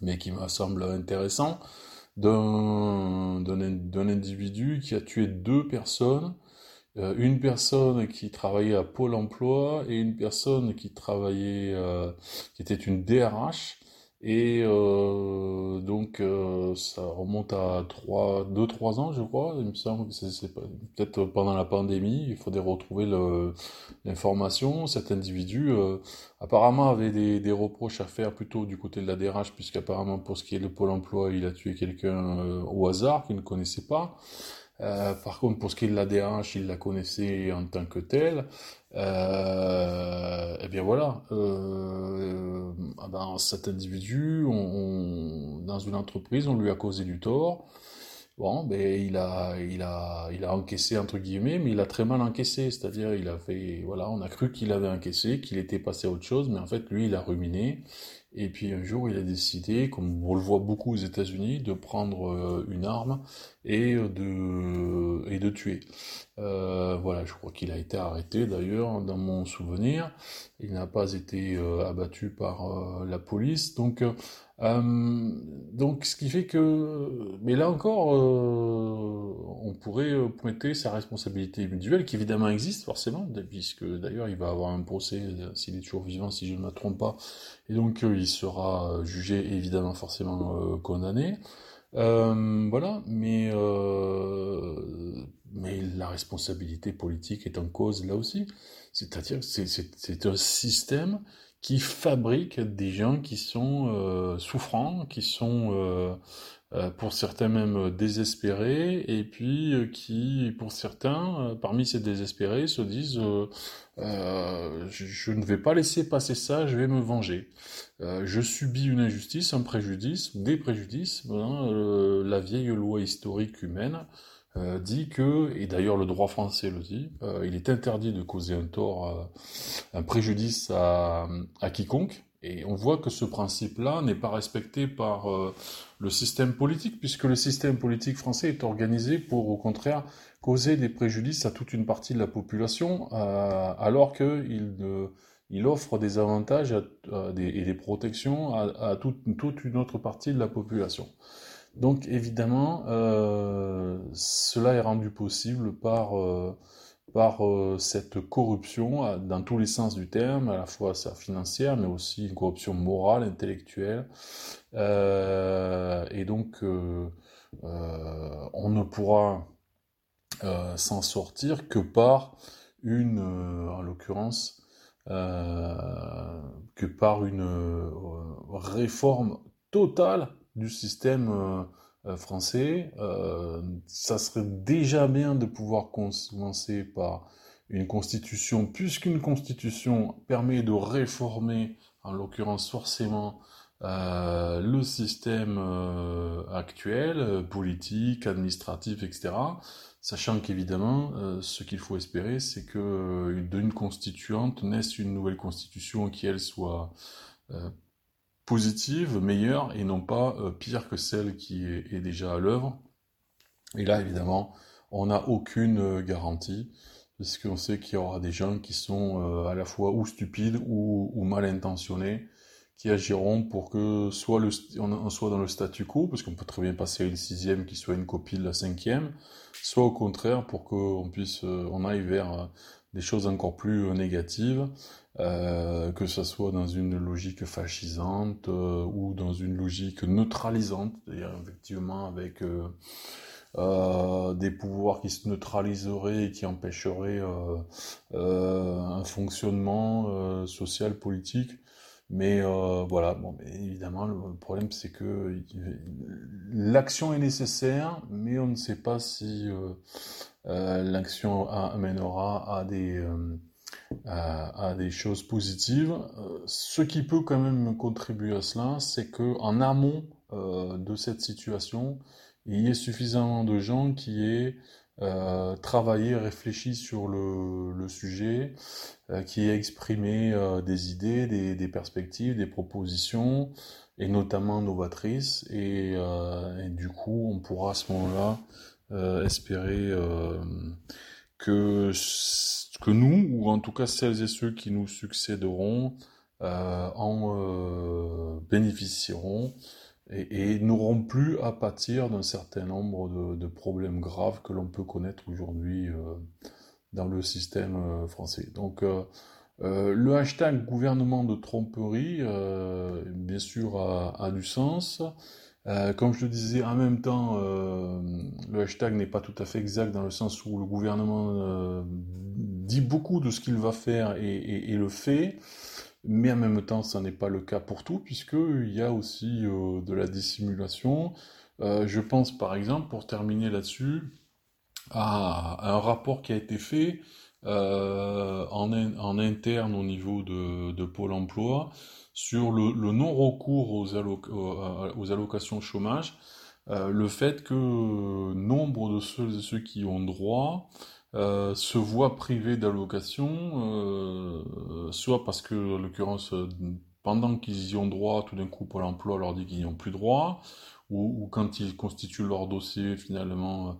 mais qui me semble intéressant, d'un individu qui a tué deux personnes euh, une personne qui travaillait à Pôle Emploi et une personne qui travaillait, euh, qui était une DRH. Et euh, donc euh, ça remonte à 3, 2-3 ans, je crois. Il me semble que c'est peut-être pendant la pandémie. Il faudrait retrouver l'information. Cet individu euh, apparemment avait des, des, reproches à faire plutôt du côté de la DRH, puisqu'apparemment pour ce qui est de Pôle Emploi, il a tué quelqu'un au hasard qu'il ne connaissait pas. Euh, par contre, pour ce qui est de la DH, il la connaissait en tant que telle. Euh, et eh bien voilà, euh, cet individu, dans une entreprise, on lui a causé du tort. Bon, ben il a, il a, il a encaissé entre guillemets, mais il a très mal encaissé. C'est-à-dire, il a fait, voilà, on a cru qu'il avait encaissé, qu'il était passé à autre chose, mais en fait, lui, il a ruminé. Et puis un jour, il a décidé, comme on le voit beaucoup aux États-Unis, de prendre euh, une arme et de et de tuer. Euh, voilà, je crois qu'il a été arrêté d'ailleurs dans mon souvenir. Il n'a pas été euh, abattu par euh, la police. Donc euh, donc ce qui fait que, mais là encore, on pourrait pointer sa responsabilité individuelle, qui évidemment existe forcément, puisque d'ailleurs il va avoir un procès s'il est toujours vivant, si je ne me trompe pas, et donc il sera jugé évidemment forcément condamné. Euh, voilà, mais, euh, mais la responsabilité politique est en cause là aussi. C'est-à-dire que c'est un système qui fabrique des gens qui sont euh, souffrants, qui sont euh, euh, pour certains même désespérés, et puis qui, pour certains, parmi ces désespérés, se disent je, je, ne vais pas laisser passer ça, je vais me venger. je subis une injustice, un préjudice, des préjudices. la vieille loi historique humaine dit que, et d'ailleurs le droit français le dit, il est interdit de causer un tort, un préjudice à, à quiconque, Et on voit que ce principe-là n'est pas respecté par euh, le système politique, puisque le système politique français est organisé pour, au contraire, causer des préjudices à toute une partie de la population, euh, alors qu'il il offre des avantages et des protections à, toute, une autre partie de la population. Donc évidemment, euh, cela est rendu possible par par euh, cette corruption euh, dans tous les sens du terme, à la fois financière, mais aussi une corruption morale, intellectuelle. Euh, et donc, on ne pourra s'en sortir que par une, en l'occurrence, que par une réforme totale du système euh, français, euh, ça serait déjà bien de pouvoir commencer par une constitution, puisqu'une constitution permet de réformer, en l'occurrence forcément, euh, le système actuel, politique, administratif, etc. Sachant qu'évidemment, ce qu'il faut espérer, c'est que d'une constituante naisse une nouvelle constitution qui, elle, soit positive, meilleure, et non pas euh, pire que celle qui est, déjà à l'œuvre. Et là, évidemment, on n'a aucune euh, garantie, parce qu'on sait qu'il y aura des gens qui sont euh, à la fois ou stupides ou, mal intentionnés, qui agiront pour que soit on soit dans le statu quo, parce qu'on peut très bien passer à une sixième qui soit une copie de la cinquième, soit au contraire pour qu'on puisse, on aille vers des choses encore plus négatives, euh, que ce soit dans une logique fascisante euh, ou dans une logique neutralisante, c'est-à-dire effectivement avec euh, des pouvoirs qui se neutraliseraient et qui empêcheraient un fonctionnement social, politique. Mais voilà, bon, évidemment, le problème c'est que l'action est nécessaire, mais on ne sait pas si l'action amènera à des à, des choses positives. Euh, ce qui peut quand même contribuer à cela, c'est que en amont euh, de cette situation, il y ait suffisamment de gens qui aient euh, travaillé, réfléchi sur le, sujet, qui aient exprimé des idées, des, perspectives, des propositions, et notamment novatrices. Et, et du coup, on pourra à ce moment-là espérer que nous, ou en tout cas celles et ceux qui nous succéderont, euh, en euh, bénéficieront et, n'auront plus à pâtir d'un certain nombre de, problèmes graves que l'on peut connaître aujourd'hui euh, dans le système français. Donc le hashtag gouvernement de tromperie, bien sûr, a, du sens. Comme je le disais, en même temps, le hashtag n'est pas tout à fait exact dans le sens où le gouvernement dit beaucoup de ce qu'il va faire et, le fait, mais en même temps, ça n'est pas le cas pour tout, puisqu'il y a aussi euh, de la dissimulation. Euh, je pense par exemple, pour terminer là-dessus, à, un rapport qui a été fait euh, en, interne au niveau de, Pôle emploi sur le, non-recours aux, allocations chômage, le fait que nombre de ceux et ceux qui ont droit euh, se voient privés d'allocation, euh, soit parce que, en l'occurrence, euh, pendant qu'ils y ont droit, tout d'un coup, Pôle emploi leur dit qu'ils n'y ont plus droit, ou, quand ils constituent leur dossier, finalement,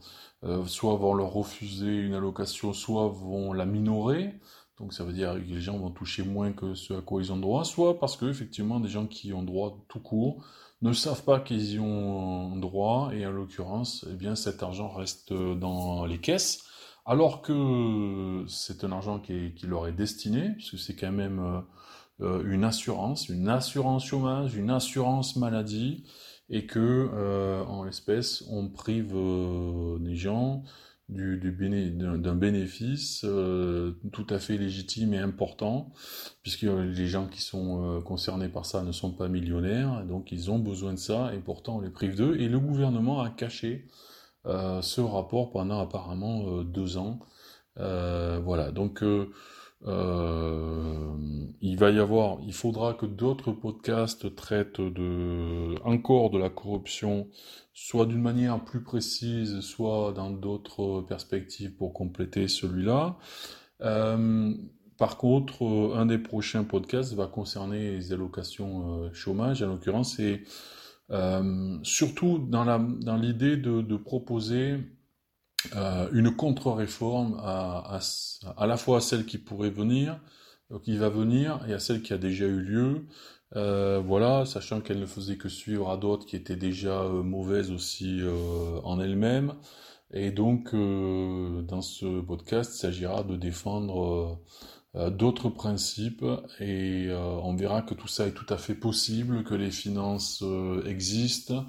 soit vont leur refuser une allocation, soit vont la minorer. Donc ça veut dire que les gens vont toucher moins que ce à quoi ils ont droit, soit parce que effectivement des gens qui ont droit tout court ne savent pas qu'ils y ont droit et en l'occurrence, eh bien cet argent reste dans les caisses. Alors que c'est un argent qui, leur est destiné, puisque c'est quand même euh, euh, une assurance, une assurance chômage, une assurance maladie, et que euh, en l'espèce on prive des gens d'un bénéfice tout à fait légitime et important, puisque les gens qui sont concernés par ça ne sont pas millionnaires, donc ils ont besoin de ça, et pourtant on les prive d'eux, et le gouvernement a caché euh, ce rapport pendant apparemment euh, deux ans. Euh, voilà, donc il va y avoir, il faudra que d'autres podcasts traitent de, encore de la corruption, soit d'une manière plus précise, soit dans d'autres perspectives pour compléter celui-là. par contre, un des prochains podcasts va concerner les allocations chômage, en l'occurrence, et surtout dans l'idée de, proposer une contre-réforme à, à, la fois à celle qui pourrait venir, qui va venir, et à celle qui a déjà eu lieu, euh, voilà, sachant qu'elle ne faisait que suivre à d'autres qui étaient déjà euh, mauvaises aussi euh, en elles-mêmes. Et donc, dans ce podcast, il s'agira de défendre d'autres principes et on verra que tout ça est tout à fait possible, que les finances existent.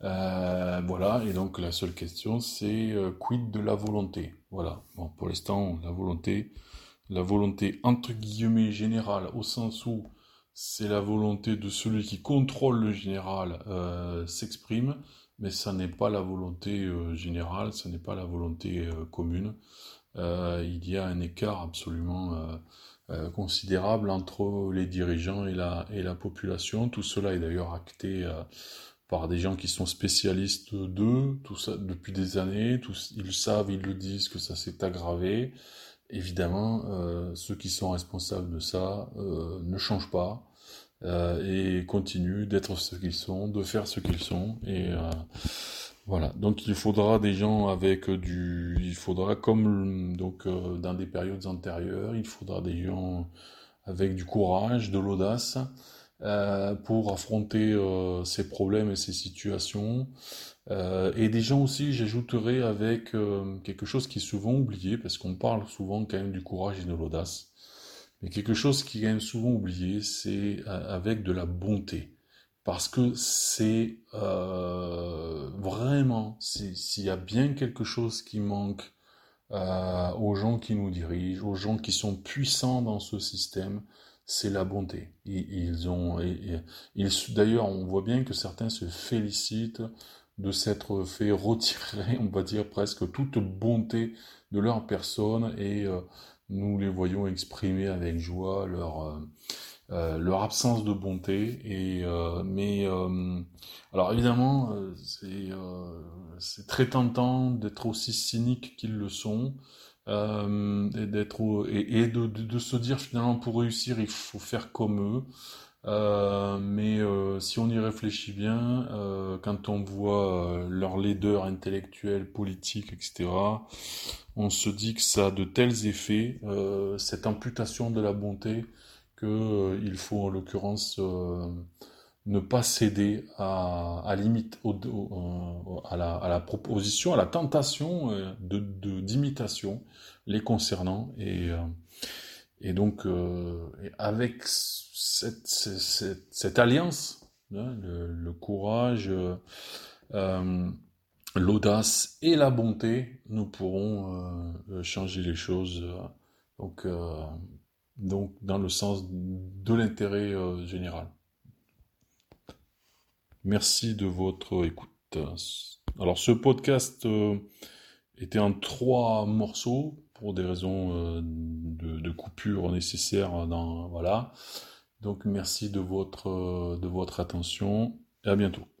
voilà, et donc la seule question, c'est quid de la volonté? Voilà, bon, pour l'instant, la volonté, la volonté entre guillemets générale, au sens où c'est la volonté de celui qui contrôle le général euh, s'exprime, mais ça n'est pas la volonté euh, générale, ce n'est pas la volonté euh, commune. il y a un écart absolument considérable entre les dirigeants et la, et la population. Tout cela est d'ailleurs acté par des gens qui sont spécialistes d'eux, tout ça depuis des années. Ils savent, ils le disent que ça s'est aggravé évidemment, euh, ceux qui sont responsables de ça euh, ne changent pas euh, et continuent d'être ce qu'ils sont, de faire ce qu'ils sont. Et voilà. Donc il faudra des gens avec du, il faudra comme donc dans des périodes antérieures, il faudra des gens avec du courage, de l'audace. pour affronter ces problèmes et ces situations, euh, et des gens aussi, j'ajouterais avec euh, quelque chose qui est souvent oublié, parce qu'on parle souvent quand même du courage et de l'audace, mais quelque chose qui est souvent oublié, c'est euh, avec de la bonté. Parce que c'est vraiment, s'il y a bien quelque chose qui manque aux gens qui nous dirigent, aux gens qui sont puissants dans ce système, c'est la bonté. Ils, ont, d'ailleurs, on voit bien que certains se félicitent de s'être fait retirer, on va dire presque toute bonté de leur personne et euh, nous les voyons exprimer avec joie leur euh, euh, leur absence de bonté et mais alors évidemment c'est c'est très tentant d'être aussi cynique qu'ils le sont et d'être et, de, de, se dire finalement pour réussir il faut faire comme eux euh, mais euh, si on y réfléchit bien, euh, quand on voit leur leader intellectuel, politique, etc., on se dit que ça a de tels effets, cette amputation de la bonté, qu'il faut en l'occurrence ne pas céder à, la, proposition, à la tentation de d'imitation les concernant et et donc, avec cette, alliance, hein, le, courage, euh, l'audace et la bonté, nous pourrons euh, changer les choses. donc, donc, dans le sens de l'intérêt général. Merci de votre écoute. Alors, ce podcast était en trois morceaux pour des raisons euh, de, coupure nécessaires dans voilà. Donc merci de votre de votre attention et à bientôt.